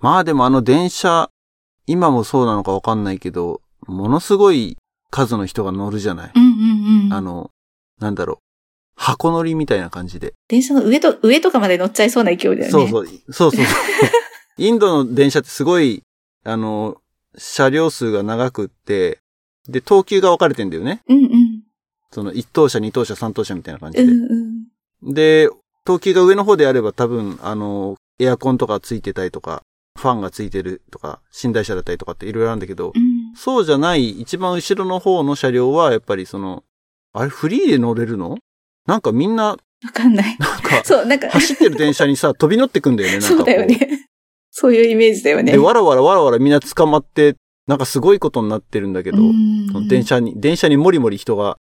まあでもあの電車、今もそうなのかわかんないけど、ものすごい数の人が乗るじゃない。うんうんうん。あの、なんだろう。箱乗りみたいな感じで。電車の上と、上とかまで乗っちゃいそうな勢いだよね。そうそう。そうそうそう。インドの電車ってすごい、あの、車両数が長くって、で、等級が分かれてんだよね。うんうん。その、1等車、2等車、3等車みたいな感じで。うんうん。で、等級が上の方であれば多分、あの、エアコンとかついてたりとか、ファンがついてるとか、寝台車だったりとかっていろいろあるんだけど、うん。そうじゃない一番後ろの方の車両は、やっぱりその、あれフリーで乗れるの？なんかみんな、わかんない。なんか、そう、なんか、走ってる電車にさ、飛び乗ってくんだよね、なんかこそうだよね。そういうイメージだよね。で、わらわらわらわらみんな捕まって、なんかすごいことになってるんだけど、電車に、電車にもりもり人が、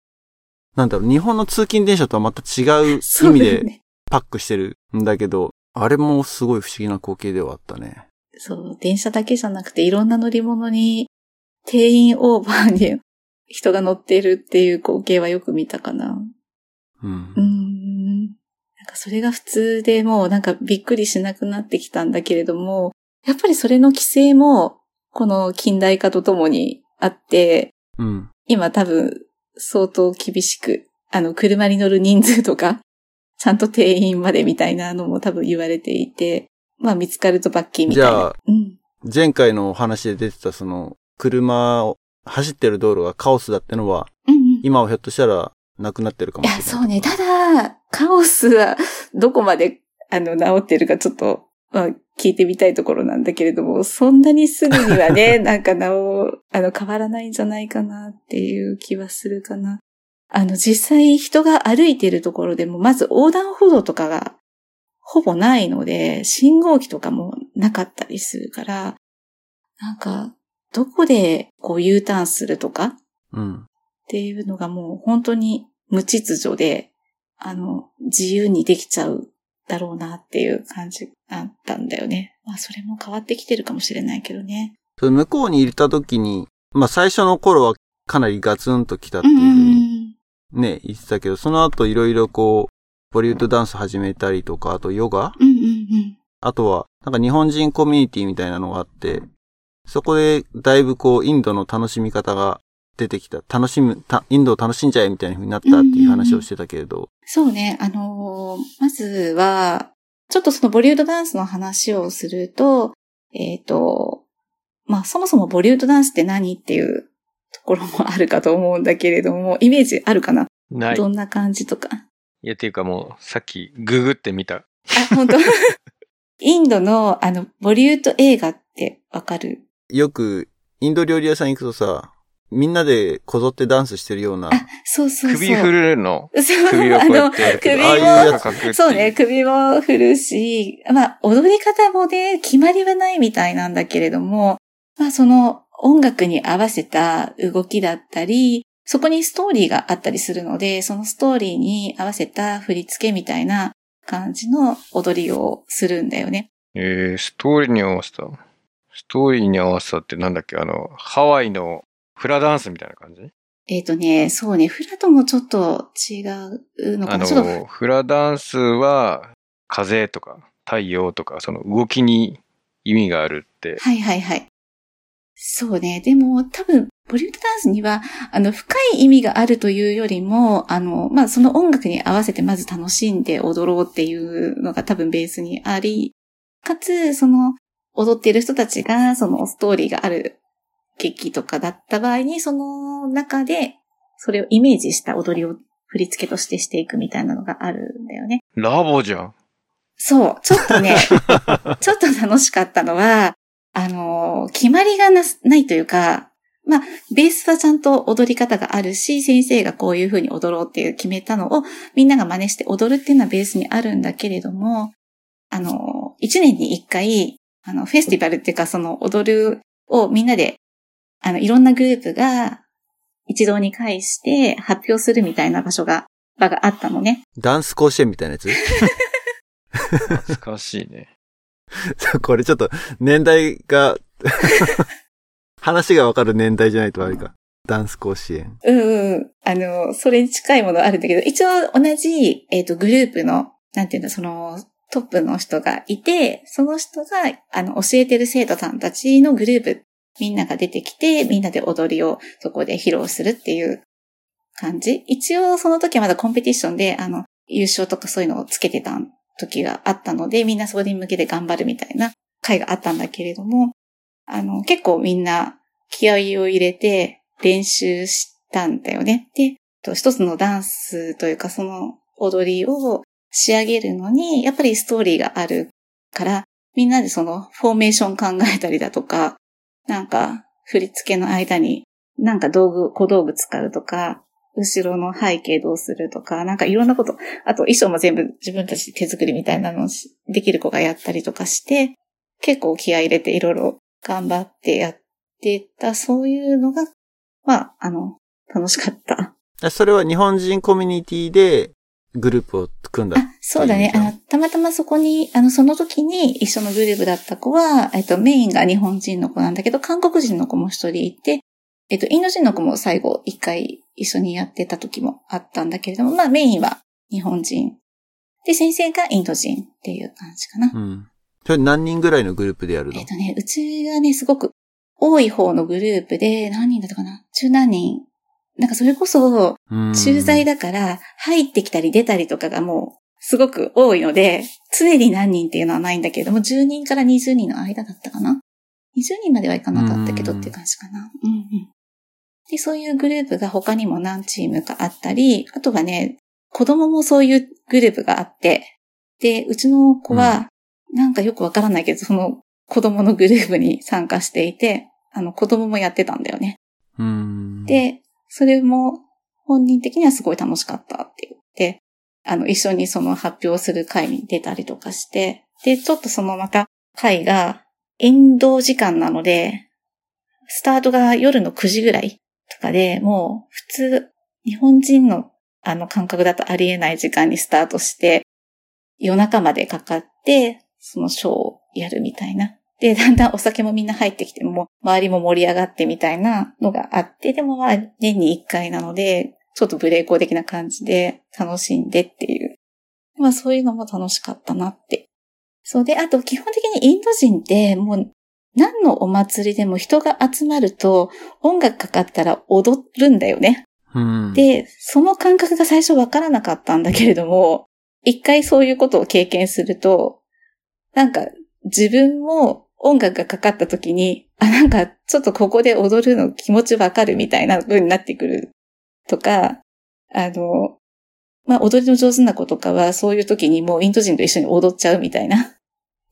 なんだろう、日本の通勤電車とはまた違う意味で。パックしてるんだけど、あれもすごい不思議な光景ではあったね。そう、電車だけじゃなくていろんな乗り物に定員オーバーに人が乗っているっていう光景はよく見たかな。うんう。ん。なんかそれが普通でもうなんかびっくりしなくなってきたんだけれども、やっぱりそれの規制もこの近代化とともにあって、うん。今多分相当厳しく、あの車に乗る人数とか、ちゃんと定員までみたいなのも多分言われていて、まあ見つかると罰金みたいな。じゃあうん。前回のお話で出てたその、車を走ってる道路がカオスだってのは、うんうん。今はひょっとしたらなくなってるかもいや、しれない。そうね。ただ、カオスはどこまで、あの、治ってるかちょっと、まあ、聞いてみたいところなんだけれども、そんなにすぐにはね、なんか治、あの、変わらないんじゃないかなっていう気はするかな。あの、実際人が歩いてるところでも、まず横断歩道とかがほぼないので、信号機とかもなかったりするから、なんか、どこでこう U ターンするとか、うん。っていうのがもう本当に無秩序で、あの、自由にできちゃうだろうなっていう感じがあったんだよね。まあそれも変わってきてるかもしれないけどね。向こうにいた時に、まあ最初の頃はかなりガツンと来たってういうふうにん。ね、言ってたけど、その後いろいろこう、ボリウッドダンス始めたりとか、あとヨガ？うんうんうん。あとは、なんか日本人コミュニティみたいなのがあって、そこでだいぶこう、インドの楽しみ方が出てきた。楽しむ、たインドを楽しんじゃえみたいな風になったっていう話をしてたけれど。そうね、あのーまずは、ちょっとそのボリュードダンスの話をすると、えっ、と、まあそもそもボリュードダンスって何っていうところもあるかと思うんだけれども、イメージあるかな？ない。どんな感じとか？いや、っていうかもう、さっきググってみた。あ、本当？インドのあの、ボリュード映画ってわかる？よく、インド料理屋さん行くとさ、みんなでこぞってダンスしてるような、あ、そうそうそう。首振るの？そう、首をこうやってやるけど、あの首ああいうをやつ書くっていそうね、。首も振るし、まあ、踊り方もね、決まりはないみたいなんだけれども、まあ、その音楽に合わせた動きだったり、そこにストーリーがあったりするので、そのストーリーに合わせた振り付けみたいな感じの踊りをするんだよね。えー、ストーリーに合わせた？ストーリーに合わせたってなんだっけ？あの、ハワイのフラダンスみたいな感じ？えっ、とね、そうね、フラともちょっと違うのかあな。ちょっとの、フラダンスは、風とか太陽とか、その動きに意味があるって。はいはいはい。そうね。でも多分、ボリュードダンスには、あの、深い意味があるというよりも、あの、まあ、その音楽に合わせてまず楽しんで踊ろうっていうのが多分ベースにあり、かつ、その、踊っている人たちが、そのストーリーがある劇とかだった場合に、その中で、それをイメージした踊りを振り付けとしてしていくみたいなのがあるんだよね。ラボじゃん。そう、ちょっとね、ちょっと楽しかったのは、あの、決まりがなないというか、まあ、ベースはちゃんと踊り方があるし、先生がこういう風に踊ろうっていう決めたのをみんなが真似して踊るっていうのはベースにあるんだけれども、あの、一年に一回、あの、フェスティバルっていうかその踊るをみんなで、あの、いろんなグループが一堂に会して発表するみたいな場所が、場があったのね。ダンス甲子園みたいなやつ？懐かしいね。これちょっと年代が、話がわかる年代じゃないと悪いか。ダンス甲子園。うんうん。あの、それに近いものあるんだけど、一応同じ、えっ、と、グループの、なんていうの、その、トップの人がいて、その人が、あの、教えてる生徒さんたちのグループ、みんなが出てきて、みんなで踊りをそこで披露するっていう感じ。一応、その時はまだコンペティションで、あの、優勝とかそういうのをつけてた時があったので、みんなそこに向けて頑張るみたいな会があったんだけれども、あの、結構みんな気合を入れて練習したんだよね。で、一つのダンスというかその踊りを仕上げるのに、やっぱりストーリーがあるから、みんなでそのフォーメーション考えたりだとか、なんか振り付けの間になんか道具、小道具使うとか、後ろの背景どうするとか、なんかいろんなこと、あと衣装も全部自分たちで手作りみたいなのをしできる子がやったりとかして、結構気合い入れていろいろ頑張ってやってた、そういうのが、まあ、あの、楽しかった。あそれは日本人コミュニティでグループを組んだ。あ、そうだね。あの、たまたまそこに、あの、その時に一緒のグループだった子は、えっと、メインが日本人の子なんだけど、韓国人の子も一人いて、えっと、インド人の子も最後一回一緒にやってた時もあったんだけれども、まあメインは日本人。で、先生がインド人っていう感じかな。うん。それ何人ぐらいのグループでやるの？えっとね、うちがね、すごく多い方のグループで、何人だったかな？十何人。なんかそれこそ、うん駐在だから、入ってきたり出たりとかがもう、すごく多いので、常に何人っていうのはないんだけれども、10人から20人の間だったかな ?20 人まではいかなかったけどうんっていう感じかな。うんうん。で、そういうグループが他にも何チームかあったり、あとはね、子供もそういうグループがあって、で、うちの子は、なんかよくわからないけど、その子供のグループに参加していて、あの、子供もやってたんだよね。うん。で、それも本人的にはすごい楽しかったって言って、あの、一緒にその発表する会に出たりとかして、で、ちょっとそのまた会がインド時間なので、スタートが夜の9時ぐらいとかで、もう普通、日本人のあの感覚だとありえない時間にスタートして、夜中までかかって、そのショーをやるみたいな。で、だんだんお酒もみんな入ってきても、周りも盛り上がってみたいなのがあって、でもまあ、年に一回なので、ちょっとブレイコー的な感じで楽しんでっていう。まあそういうのも楽しかったなって。そうで、あと基本的にインド人ってもう何のお祭りでも人が集まると音楽かかったら踊るんだよね。うん。で、その感覚が最初わからなかったんだけれども、一回そういうことを経験すると、なんか自分も音楽がかかった時に、あ、なんかちょっとここで踊るの気持ちわかるみたいな風になってくるとか、あの、まあ、踊りの上手な子とかはそういう時にもうインド人と一緒に踊っちゃうみたいな。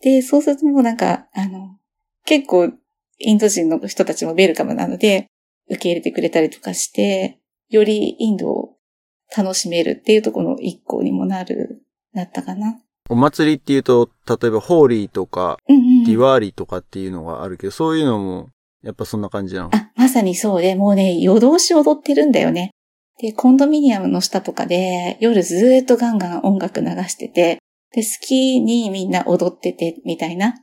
で、そうするともうなんか、あの、結構インド人の人たちもウェルカムなので、受け入れてくれたりとかして、よりインドを楽しめるっていうところの一個にもなる、なったかな。お祭りっていうと、例えばホーリーとか、うんうん。ディワーリーとかっていうのがあるけど、そういうのも、やっぱそんな感じなの？あ、まさにそうで、もうね、夜通し踊ってるんだよね。で、コンドミニアムの下とかで、夜ずっとガンガン音楽流してて、で、好きにみんな踊ってて、みたいな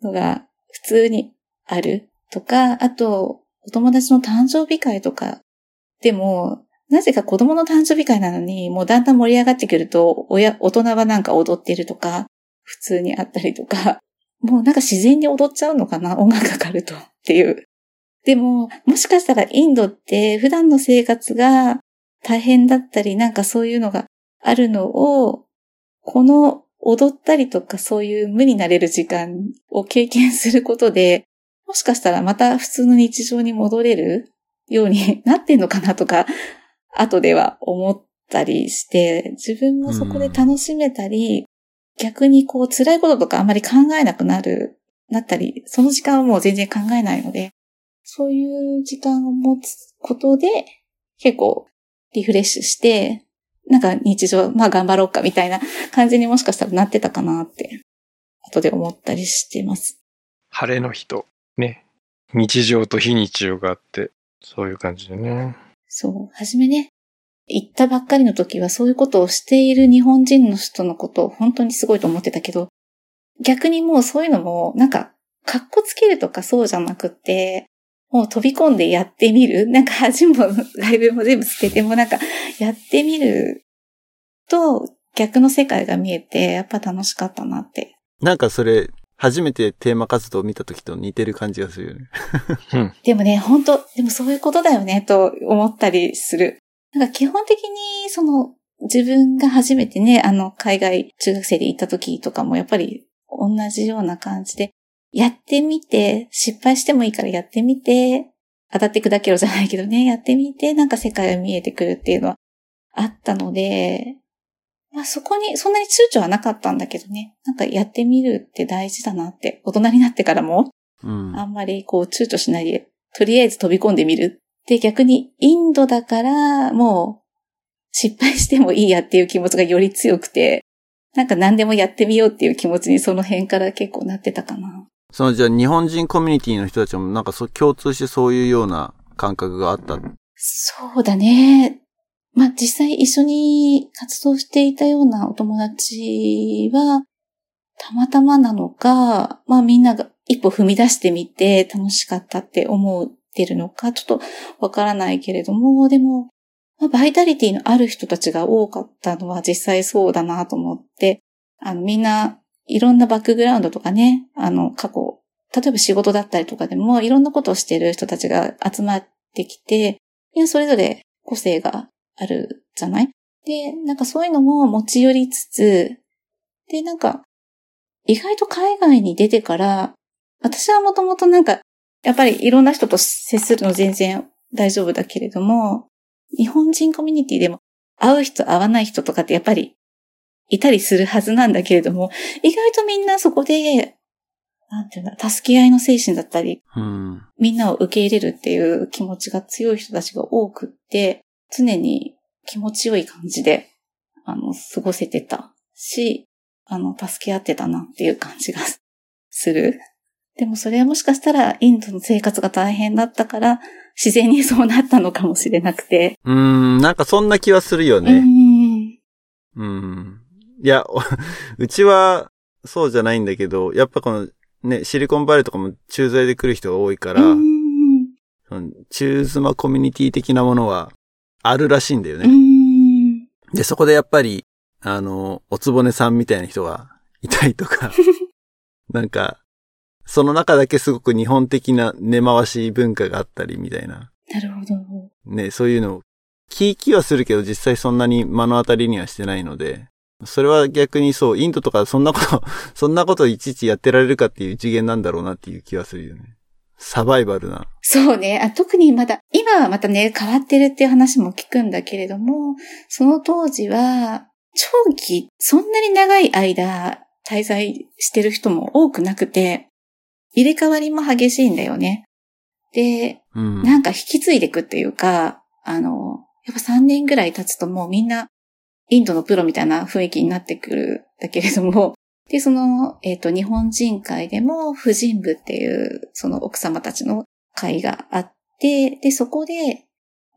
のが普通にあるとか、あと、お友達の誕生日会とかでも、なぜか子供の誕生日会なのに、もうだんだん盛り上がってくると、親、大人はなんか踊ってるとか、普通にあったりとか、もうなんか自然に踊っちゃうのかな音楽かかるとっていう。でも、もしかしたらインドって普段の生活が大変だったり、なんかそういうのがあるのを、この踊ったりとかそういう無になれる時間を経験することで、もしかしたらまた普通の日常に戻れるようになってんのかなとか、後では思ったりして、自分もそこで楽しめたり、逆にこう辛いこととかあんまり考えなくなる、なったり、その時間はもう全然考えないので、そういう時間を持つことで、結構リフレッシュして、なんか日常、まあ頑張ろうかみたいな感じにもしかしたらなってたかなって、後で思ったりしてます。晴れの日と、ね、日常と非日常があって、そういう感じでね。そう、はじめね、行ったばっかりの時はそういうことをしている日本人の人のことを本当にすごいと思ってたけど、逆にもうそういうのも、なんか、格好つけるとかそうじゃなくって、もう飛び込んでやってみる？なんか恥も外部も全部捨ててもなんかやってみると逆の世界が見えてやっぱ楽しかったなって。なんかそれ、初めてテーマ活動を見た時と似てる感じがするよね。うん。でもね、本当でもそういうことだよね、と思ったりする。なんか基本的に、その、自分が初めてね、あの、海外中学生で行った時とかも、やっぱり同じような感じで、やってみて、失敗してもいいからやってみて、当たって砕けろじゃないけどね、やってみて、なんか世界が見えてくるっていうのはあったので、まあそこに、そんなに躊躇はなかったんだけどね、なんかやってみるって大事だなって、大人になってからも、うん。あんまりこう躊躇しないで、とりあえず飛び込んでみる。で、逆にインドだから、もう失敗してもいいやっていう気持ちがより強くて、なんか何でもやってみようっていう気持ちにその辺から結構なってたかな。そのじゃあ日本人コミュニティの人たちもなんかそ共通してそういうような感覚があった？そうだね。まあ、実際一緒に活動していたようなお友達は、たまたまなのか、まあみんなが一歩踏み出してみて楽しかったって思ってるのか、ちょっとわからないけれども、でも、まあ、バイタリティのある人たちが多かったのは実際そうだなと思って、あのみんないろんなバックグラウンドとかね、あの過去、例えば仕事だったりとかでもいろんなことをしている人たちが集まってきて、それぞれ個性があるじゃない？で、なんかそういうのも持ち寄りつつ、で、なんか、意外と海外に出てから、私はもともとなんか、やっぱりいろんな人と接するの全然大丈夫だけれども、日本人コミュニティでも会う人会わない人とかってやっぱりいたりするはずなんだけれども、意外とみんなそこで、なんていうんだ、助け合いの精神だったり、うん。みんなを受け入れるっていう気持ちが強い人たちが多くって、常に気持ちよい感じで、あの、過ごせてたし、あの、助け合ってたなっていう感じがする。でもそれはもしかしたらインドの生活が大変だったから、自然にそうなったのかもしれなくて。うーん、なんかそんな気はするようね。ん。うん。いや、お うちはそうじゃないんだけど、やっぱこのね、シリコンバレーとかも駐在で来る人が多いから、うーん。中妻コミュニティ的なものはあるらしいんだよね。ん。で、そこでやっぱり、あの、おつぼねさんみたいな人がいたりとか、なんか、その中だけすごく日本的な根回し文化があったりみたいな。なるほど。ね、そういうのを聞きはするけど実際そんなに目の当たりにはしてないので、それは逆にそう、インドとかそんなこと、そんなこといちいちやってられるかっていう次元なんだろうなっていう気はするよね。サバイバルな。そうねあ。特にまだ、今はまたね、変わってるっていう話も聞くんだけれども、その当時は、長期、そんなに長い間滞在してる人も多くなくて、入れ替わりも激しいんだよね。で、うん。なんか引き継いでいくっていうか、あの、やっぱ3年ぐらい経つともうみんなインドのプロみたいな雰囲気になってくるんだけれども、で、その、えっ、と、日本人会でも婦人部っていう、その奥様たちの会があって、で、そこで、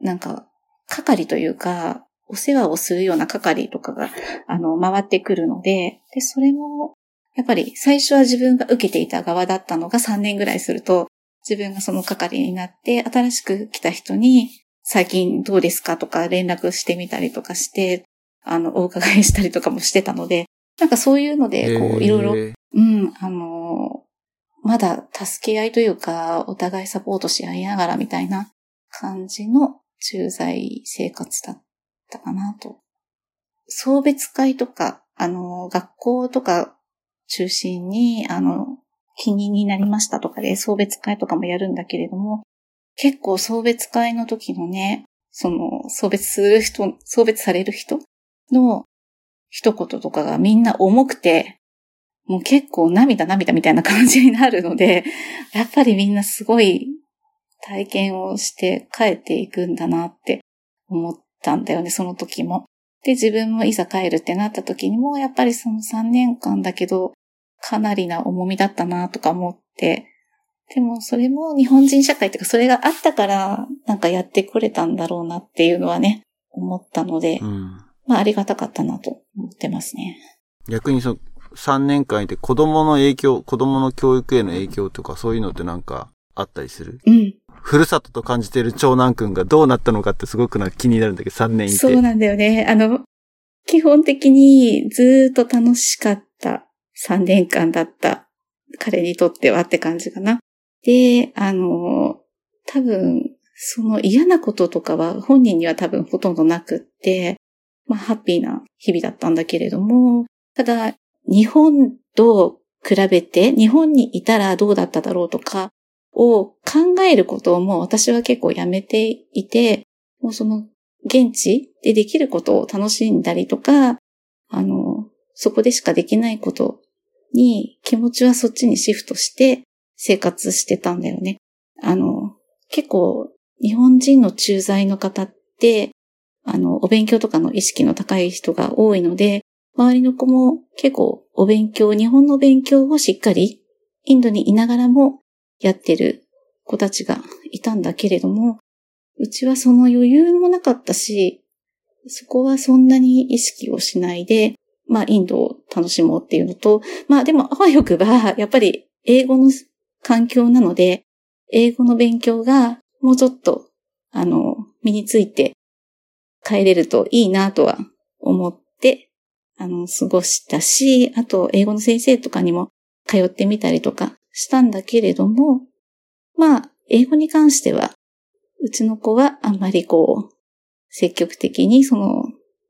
なんか、係というか、お世話をするような係とかが、あの、回ってくるので、で、それも、やっぱり最初は自分が受けていた側だったのが3年ぐらいすると、自分がその係になって、新しく来た人に、最近どうですかとか連絡してみたりとかして、あの、お伺いしたりとかもしてたので、なんかそういうので、こう、いろいろ、えーうん、あの、まだ助け合いというか、お互いサポートし合いながらみたいな感じの駐在生活だったかなと。送別会とか、あの、学校とか中心に、あの、気にになりましたとかで送別会とかもやるんだけれども、結構送別会の時のね、その、送別する人、送別される人の一言とかがみんな重くて、もう結構涙涙みたいな感じになるので、やっぱりみんなすごい体験をして帰っていくんだなって思ったんだよね、その時も。で、自分もいざ帰るってなった時にも、やっぱりその3年間だけど、かなりな重みだったなとか思って、でもそれも日本人社会っていうか、それがあったから、なんかやってこれたんだろうなっていうのはね、思ったので、うん。まあありがたかったなと思ってますね。逆にその3年間いて子供の影響、子供の教育への影響とかそういうのってなんかあったりする？うん。ふるさとと感じてる長男くんがどうなったのかってすごくなんか気になるんだけど、3年いて。そうなんだよね。あの、基本的にずーっと楽しかった3年間だった彼にとってはって感じかな。で、あの、多分、その嫌なこととかは本人には多分ほとんどなくって、まあハッピーな日々だったんだけれども、ただ、日本と比べて、日本にいたらどうだっただろうとかを考えることをもう私は結構やめていて、もうその現地でできることを楽しんだりとか、あの、そこでしかできないことに気持ちはそっちにシフトして生活してたんだよね。あの、結構日本人の駐在の方って、あの、お勉強とかの意識の高い人が多いので、周りの子も結構お勉強、日本の勉強をしっかりインドにいながらもやってる子たちがいたんだけれども、うちはその余裕もなかったし、そこはそんなに意識をしないで、まあインドを楽しもうっていうのと、まあでもあわよくば、やっぱり英語の環境なので、英語の勉強がもうちょっと、あの、身について帰れるといいなとは思って、あの、過ごしたし、あと英語の先生とかにも通ってみたりとかしたんだけれども、まあ、英語に関しては、うちの子はあんまりこう、積極的にその、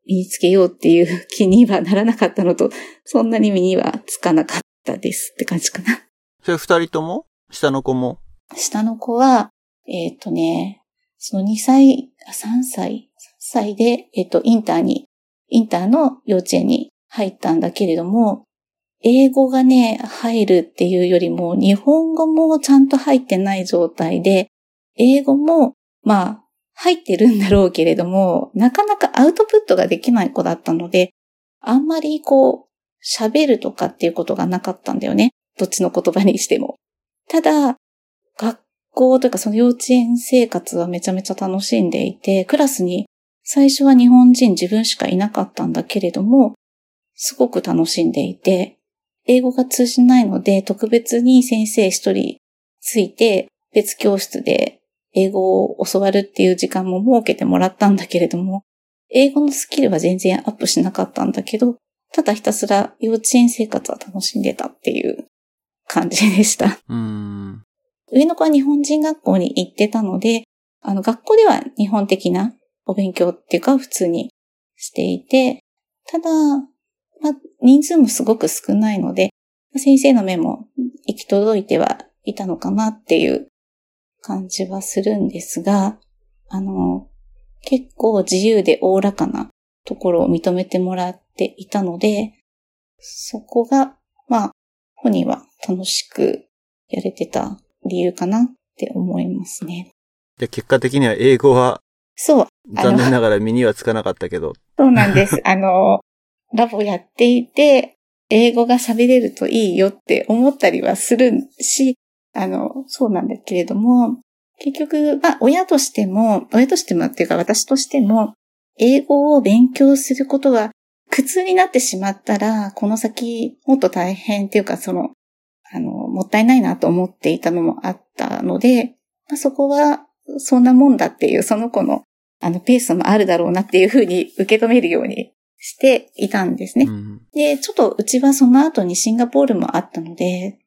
身につけようっていう気にはならなかったのと、そんなに身にはつかなかったですって感じかな。それ二人とも？下の子も？下の子は、えっ、とね、その2歳、あ3歳、3歳で、えっ、と、インターに、インターの幼稚園に入ったんだけれども、英語がね、入るっていうよりも、日本語もちゃんと入ってない状態で、英語も、まあ、入ってるんだろうけれども、なかなかアウトプットができない子だったので、あんまりこう、喋るとかっていうことがなかったんだよね。どっちの言葉にしても。ただ、学校というかその幼稚園生活はめちゃめちゃ楽しんでいて、クラスに最初は日本人自分しかいなかったんだけれども、すごく楽しんでいて、英語が通じないので、特別に先生一人ついて、別教室で英語を教わるっていう時間も設けてもらったんだけれども、英語のスキルは全然アップしなかったんだけど、ただひたすら幼稚園生活は楽しんでたっていう感じでした。うん。上の子は日本人学校に行ってたので、あの、学校では日本的なお勉強っていうか普通にしていて、ただ、まあ、人数もすごく少ないので、先生の目も行き届いてはいたのかなっていう感じはするんですが、あの、結構自由でおおらかなところを認めてもらっていたので、そこが、まあ、本人は楽しくやれてた理由かなって思いますね。で、結果的には英語はそう。残念ながら身にはつかなかったけど。そうなんです。あの、ラボやっていて、英語が喋れるといいよって思ったりはするし、あの、そうなんだけれども、結局、まあ、親としても、親としてもっていうか私としても、英語を勉強することが苦痛になってしまったら、この先もっと大変っていうか、その、あの、もったいないなと思っていたのもあったので、まあ、そこはそんなもんだっていう、その子のあの、ペースもあるだろうなっていうふうに受け止めるようにしていたんですね。うん。で、ちょっとうちはその後にシンガポールもあったので、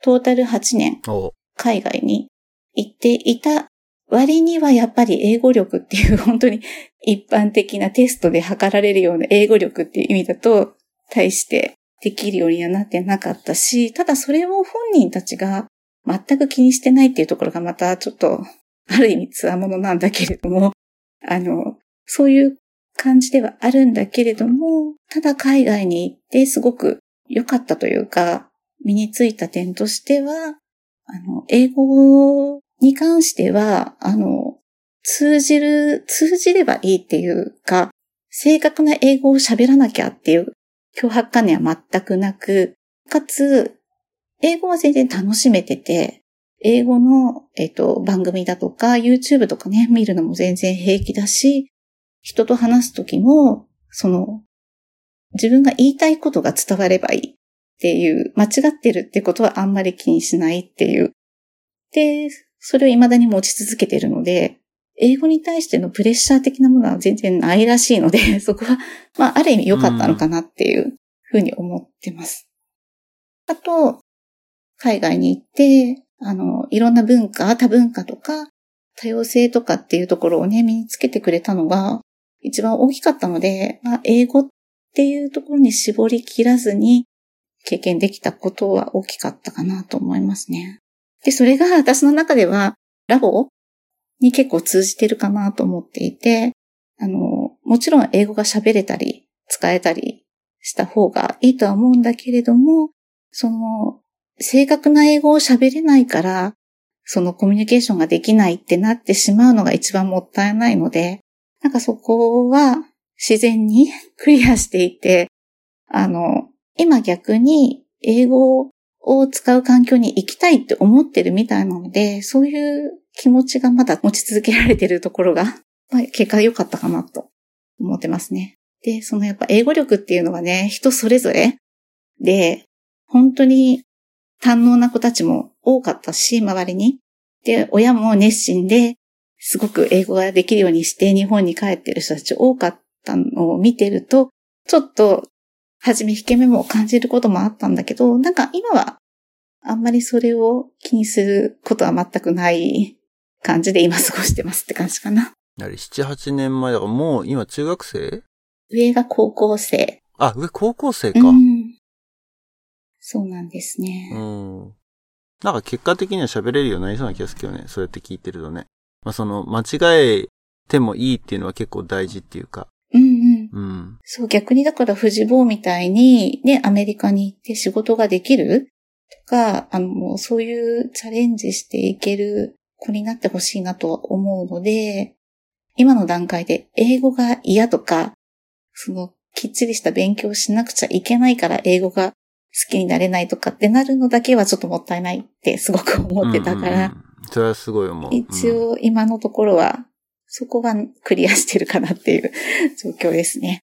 トータル8年お海外に行っていた割にはやっぱり英語力っていう本当に一般的なテストで測られるような英語力っていう意味だと、対してできるようにはなってなかったし、ただそれを本人たちが全く気にしてないっていうところがまたちょっと、ある意味つわものなんだけれども、あの、そういう感じではあるんだけれども、ただ海外に行ってすごく良かったというか、身についた点としては、あの、英語に関しては、あの、通じる、通じればいいっていうか、正確な英語を喋らなきゃっていう脅迫観念は全くなく、かつ、英語は全然楽しめてて、英語の、えっと、番組だとか、YouTube とかね、見るのも全然平気だし、人と話すときも、その、自分が言いたいことが伝わればいいっていう、間違ってるってことはあんまり気にしないっていう。で、それを未だに持ち続けてるので、英語に対してのプレッシャー的なものは全然ないらしいので、そこは、まあ、ある意味良かったのかなっていうふうに思ってます。あと、海外に行って、あの、いろんな文化、多文化とか、多様性とかっていうところをね、身につけてくれたのが一番大きかったので、まあ、英語っていうところに絞り切らずに経験できたことは大きかったかなと思いますね。で、それが私の中ではラボに結構通じてるかなと思っていて、あの、もちろん英語が喋れたり、使えたりした方がいいとは思うんだけれども、その、正確な英語を喋れないから、そのコミュニケーションができないってなってしまうのが一番もったいないので、なんかそこは自然に クリアしていて、あの、今逆に英語を使う環境に行きたいって思ってるみたいなので、そういう気持ちがまだ持ち続けられてるところが、まあ、結果良かったかなと思ってますね。で、そのやっぱ英語力っていうのはね、人それぞれで、本当に堪能な子たちも多かったし、周りに。で、親も熱心で、すごく英語ができるようにして日本に帰ってる人たち多かったのを見てると、ちょっと、はじめ引け目も感じることもあったんだけど、なんか今は、あんまりそれを気にすることは全くない感じで今過ごしてますって感じかな。あれ、7、8年前だからもう今中学生？上が高校生。あ、上高校生か。ううん。ん。そうなんですね。なんか結果的には喋れるようになりそうな気がするけどね。そうやって聞いてるとね。まあその、間違えてもいいっていうのは結構大事っていうか。うんうん。うん。そう、逆にだから藤坊みたいにね、アメリカに行って仕事ができるとか、あの、そういうチャレンジしていける子になってほしいなとは思うので、今の段階で英語が嫌とか、その、きっちりした勉強をしなくちゃいけないから英語が好きになれないとかってなるのだけはちょっともったいないってすごく思ってたから、うんうんうんそれはすごい思う。一応今のところは、そこはクリアしてるかなっていう状況ですね。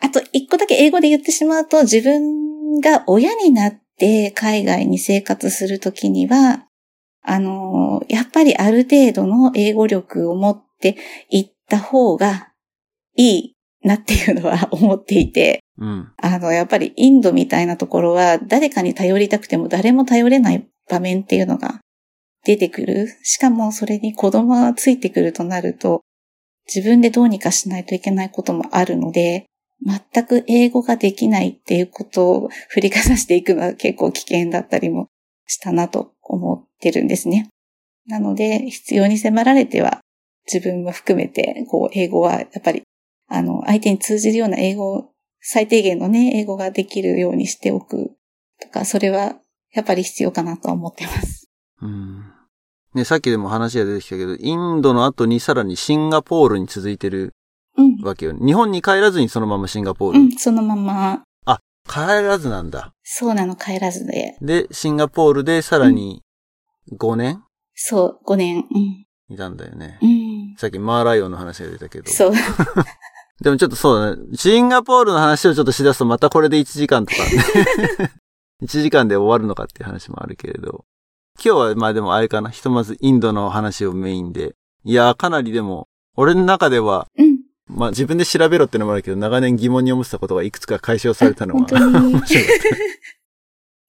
あと一個だけ英語で言ってしまうと、自分が親になって海外に生活するときには、あの、やっぱりある程度の英語力を持っていった方がいいなっていうのは思っていて、うん。あの、やっぱりインドみたいなところは誰かに頼りたくても誰も頼れない場面っていうのが出てくる。しかもそれに子供がついてくるとなると、自分でどうにかしないといけないこともあるので、全く英語ができないっていうことを振りかざしていくのは結構危険だったりもしたなと思ってるんですね。なので、必要に迫られては自分も含めて、こう、英語はやっぱり、あの、相手に通じるような英語を、最低限のね、英語ができるようにしておくとか、それはやっぱり必要かなとは思ってます。うん。ね、さっきでも話が出てきたけど、インドの後にさらにシンガポールに続いてるうん。わけよ。日本に帰らずにそのままシンガポール。うん、そのまま、帰らずなんだ。そうなの帰らずで。で、シンガポールでさらに5年？そう、5年。うん。いたんだよね。うん。さっきマーライオンの話が出たけど。そう。でもちょっとそうだね。シンガポールの話をちょっとしだすとまたこれで1時間とか、ね、1時間で終わるのかっていう話もあるけれど。今日はまあでもあれかな。ひとまずインドの話をメインで。いやーかなりでも、俺の中では、うん。まあ自分で調べろってのもあるけど、長年疑問に思ってたことがいくつか解消されたのは面白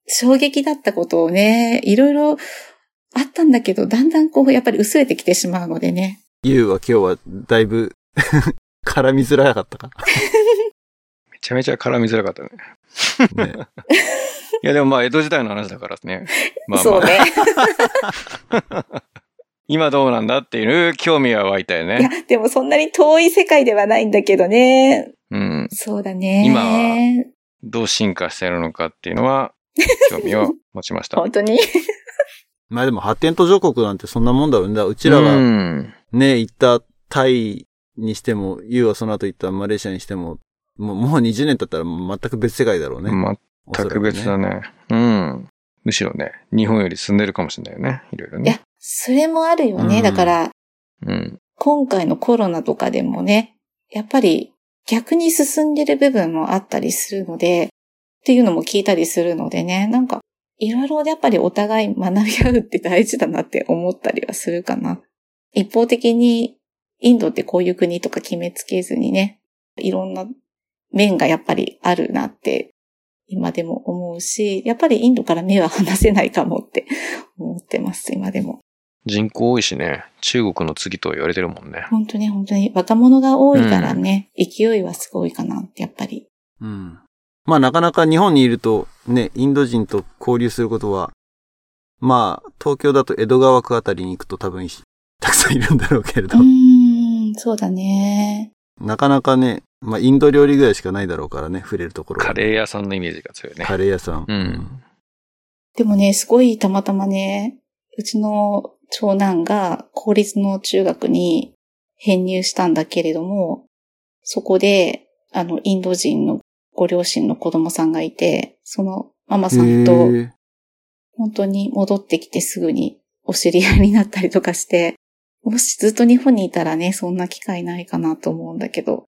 衝撃だったことをね、いろいろあったんだけど、だんだんこう、やっぱり薄れてきてしまうのでね。た。ゆうは今日はだいぶ絡みづらかったか？めちゃめちゃ絡みづらかったね。ね、いやでもまあ江戸時代の話だからね。まあまあ、そうね。今どうなんだっていう興味は湧いたよいやね。、でもそんなに遠い世界ではないんだけどね。うん。そうだね。今はどう進化してるのかっていうのは、興味を持ちました。本当に。まあでも発展途上国なんてそんなもんだろうね。うちらうがん。ね、行ったタイにしても、ユーはその後行ったマレーシアにしても、もうもう20年経ったら全く別世界だろうね。全く別だね。うん。むしろね、日本より進んでるかもしれないよね。いろいろいやね。、それもあるよね。うんだから、うん。今回のコロナとかでもね、やっぱり逆に進んでる部分もあったりするので、っていうのも聞いたりするのでね、なんか、いろいろやっぱりお互い学び合うって大事だなって思ったりはするかな。一方的に、インドってこういう国とか決めつけずにね、いろんな面がやっぱりあるなって、今でも思うし、やっぱりインドから目は離せないかもって 思ってます、今でも。人口多いしね、中国の次と言われてるもんね。本当に本当に若者が多いからね、勢いはすごいかなって、やっぱり。うん。まあなかなか日本にいるとね、インド人と交流することは、まあ東京だと江戸川区あたりに行くと多分たくさんいるんだろうけれどう、ーん、そうだね。なかなかね、まあインド料理ぐらいしかないだろうからね、触れるところはカレー屋さんのイメージが強いね。カレー屋さん。うん。でもね、すごいたまたまね、うちの長男が公立の中学に編入したんだけれども、そこで、あの、インド人のご両親の子供さんがいて、そのママさんと本当に戻ってきてすぐにお知り合いになったりとかして、もしずっと日本にいたらね、そんな機会ないかなと思うんだけど、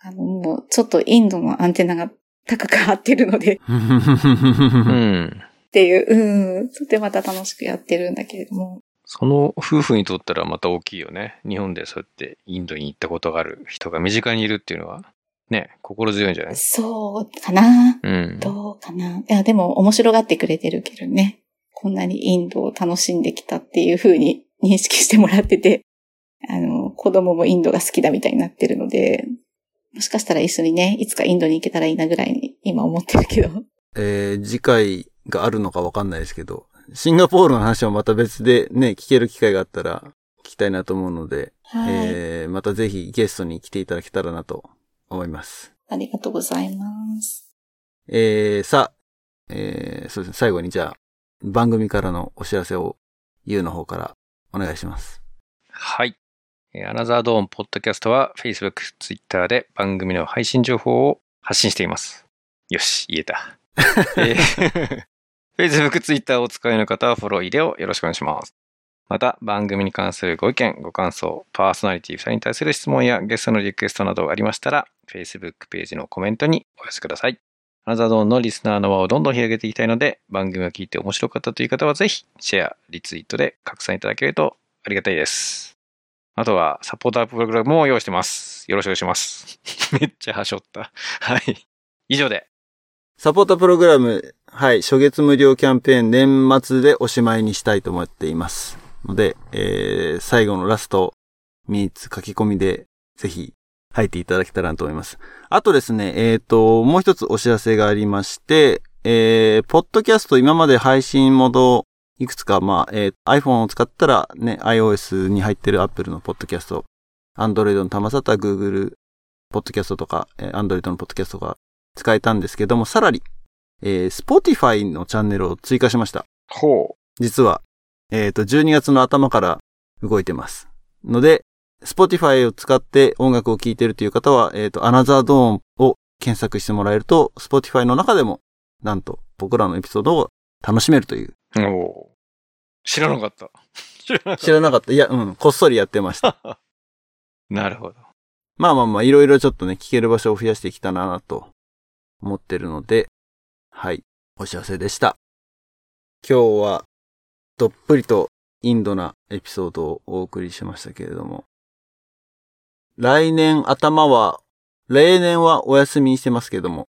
あの、もうちょっとインドのアンテナが高く張ってるので、うん。っていう、うん、それでまた楽しくやってるんだけれども。その夫婦にとったらまた大きいよね。日本でそうやってインドに行ったことがある人が身近にいるっていうのは、ね、心強いんじゃない？そうかなうん。どうかないや、でも面白がってくれてるけどね。こんなにインドを楽しんできたっていう風に認識してもらってて、あの、子供もインドが好きだみたいになってるので、もしかしたら一緒にね、いつかインドに行けたらいいなぐらいに今思ってるけど。えー次回があるのかわかんないですけど、シンガポールの話はまた別でね、聞ける機会があったら聞きたいなと思うので、はい。えーまたぜひゲストに来ていただけたらなと思います。ありがとうございます。えーさあ、えーそうですね、最後にじゃあ、番組からのお知らせを、ゆうの方からお願いします。はい。えーアナザードーンポッドキャストは Facebook、Twitter で番組の配信情報を発信しています。よし、言えた。えー Facebook、Twitter をお使いの方はフォロー入れをよろしくお願いします。また、番組に関するご意見、ご感想、パーソナリティ2人に対する質問やゲストのリクエストなどありましたら、Facebook ページのコメントにお寄せください。アナザードーンのリスナーの輪をどんどん広げていきたいので、番組を聞いて面白かったという方はぜひ、シェア、リツイートで拡散いただけるとありがたいです。あとは、サポータープログラムも用意してます。よろしくお願いします。めっちゃはしょった。はい。以上で。サポートプログラム、はい、初月無料キャンペーン年末でおしまいにしたいと思っています。ので、えー、最後のラスト3つ書き込みで、ぜひ入っていただけたらなと思います。あとですね、えっ、と、もう一つお知らせがありまして、えー、ポッドキャスト今まで配信モードいくつか、まあ、えー iPhone を使ったらね、iOS に入ってる Apple のポッドキャスト、Android の端末だったら Google ポッドキャストとか、えー Android のポッドキャストが使えたんですけども、さらに、えー Spotify のチャンネルを追加しました。ほ実は、えっ、と、12月の頭から動いてます。ので、Spotify を使って音楽を聴いているという方は、えっ、と、アナザードーンを検索してもらえると、Spotify の中でも、なんと、僕らのエピソードを楽しめるという。う。おー知らなかった。知らなかった。いや、うん、こっそりやってました。た。なるほど。まあまあまあ、いろいろちょっとね、聞ける場所を増やしてきたなと思ってるので、はい、お知らせでした。今日は、どっぷりとインドなエピソードをお送りしましたけれども、来年頭は、例年はお休みにしてますけども、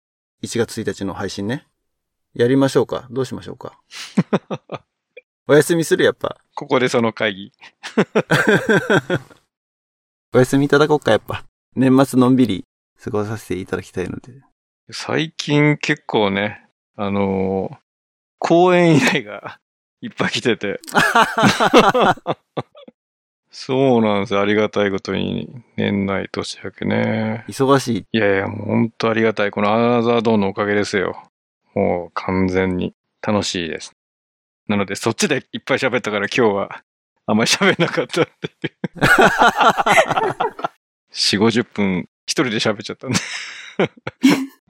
1月1日の配信ね。やりましょうかどうしましょうか お休みするやっぱ。ここでその会議。お休みいただこうかやっぱ。年末のんびり過ごさせていただきたいので。最近結構ね、あのー公演依頼が いっぱい来てて。そうなんですよ。ありがたいことに、年内年明けね。忙しい。いやいや、もう本当ありがたい。このアナザードーンのおかげですよ。もう完全に楽しいです。なので、そっちでいっぱい喋ったから今日はあんまり喋んなかったっていう。4、50分一人で喋っちゃったんで、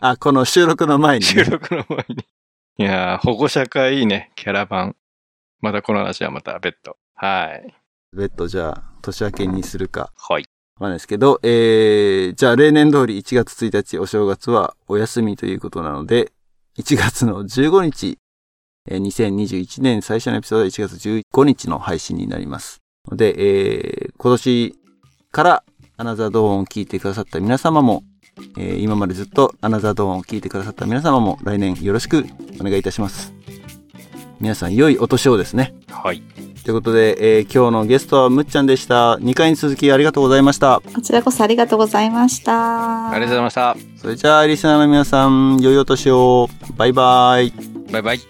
あ、この収録の前に、収ね。録の前に。いやー、保護者会ね、キャラバン。またこの話はまた別途。はい。別途じゃあ、年明けにするか、はい。わかんないですけど、えー、じゃあ例年通り1月1日お正月はお休みということなので、1月の15日、えー2021年最初のエピソードは1月15日の配信になります。ので、えー、今年からアナザードーンを聞いてくださった皆様も、えー今までずっとアナザードーンを聞いてくださった皆様も来年よろしくお願いいたします。皆さん良いお年をですね。はい。ということで、えー今日のゲストはむっちゃんでした。2回に続きありがとうございました。こちらこそありがとうございました。ありがとうございました。それじゃあ、リスナーの皆さん、良いお年を。バイバイ。バイバイ。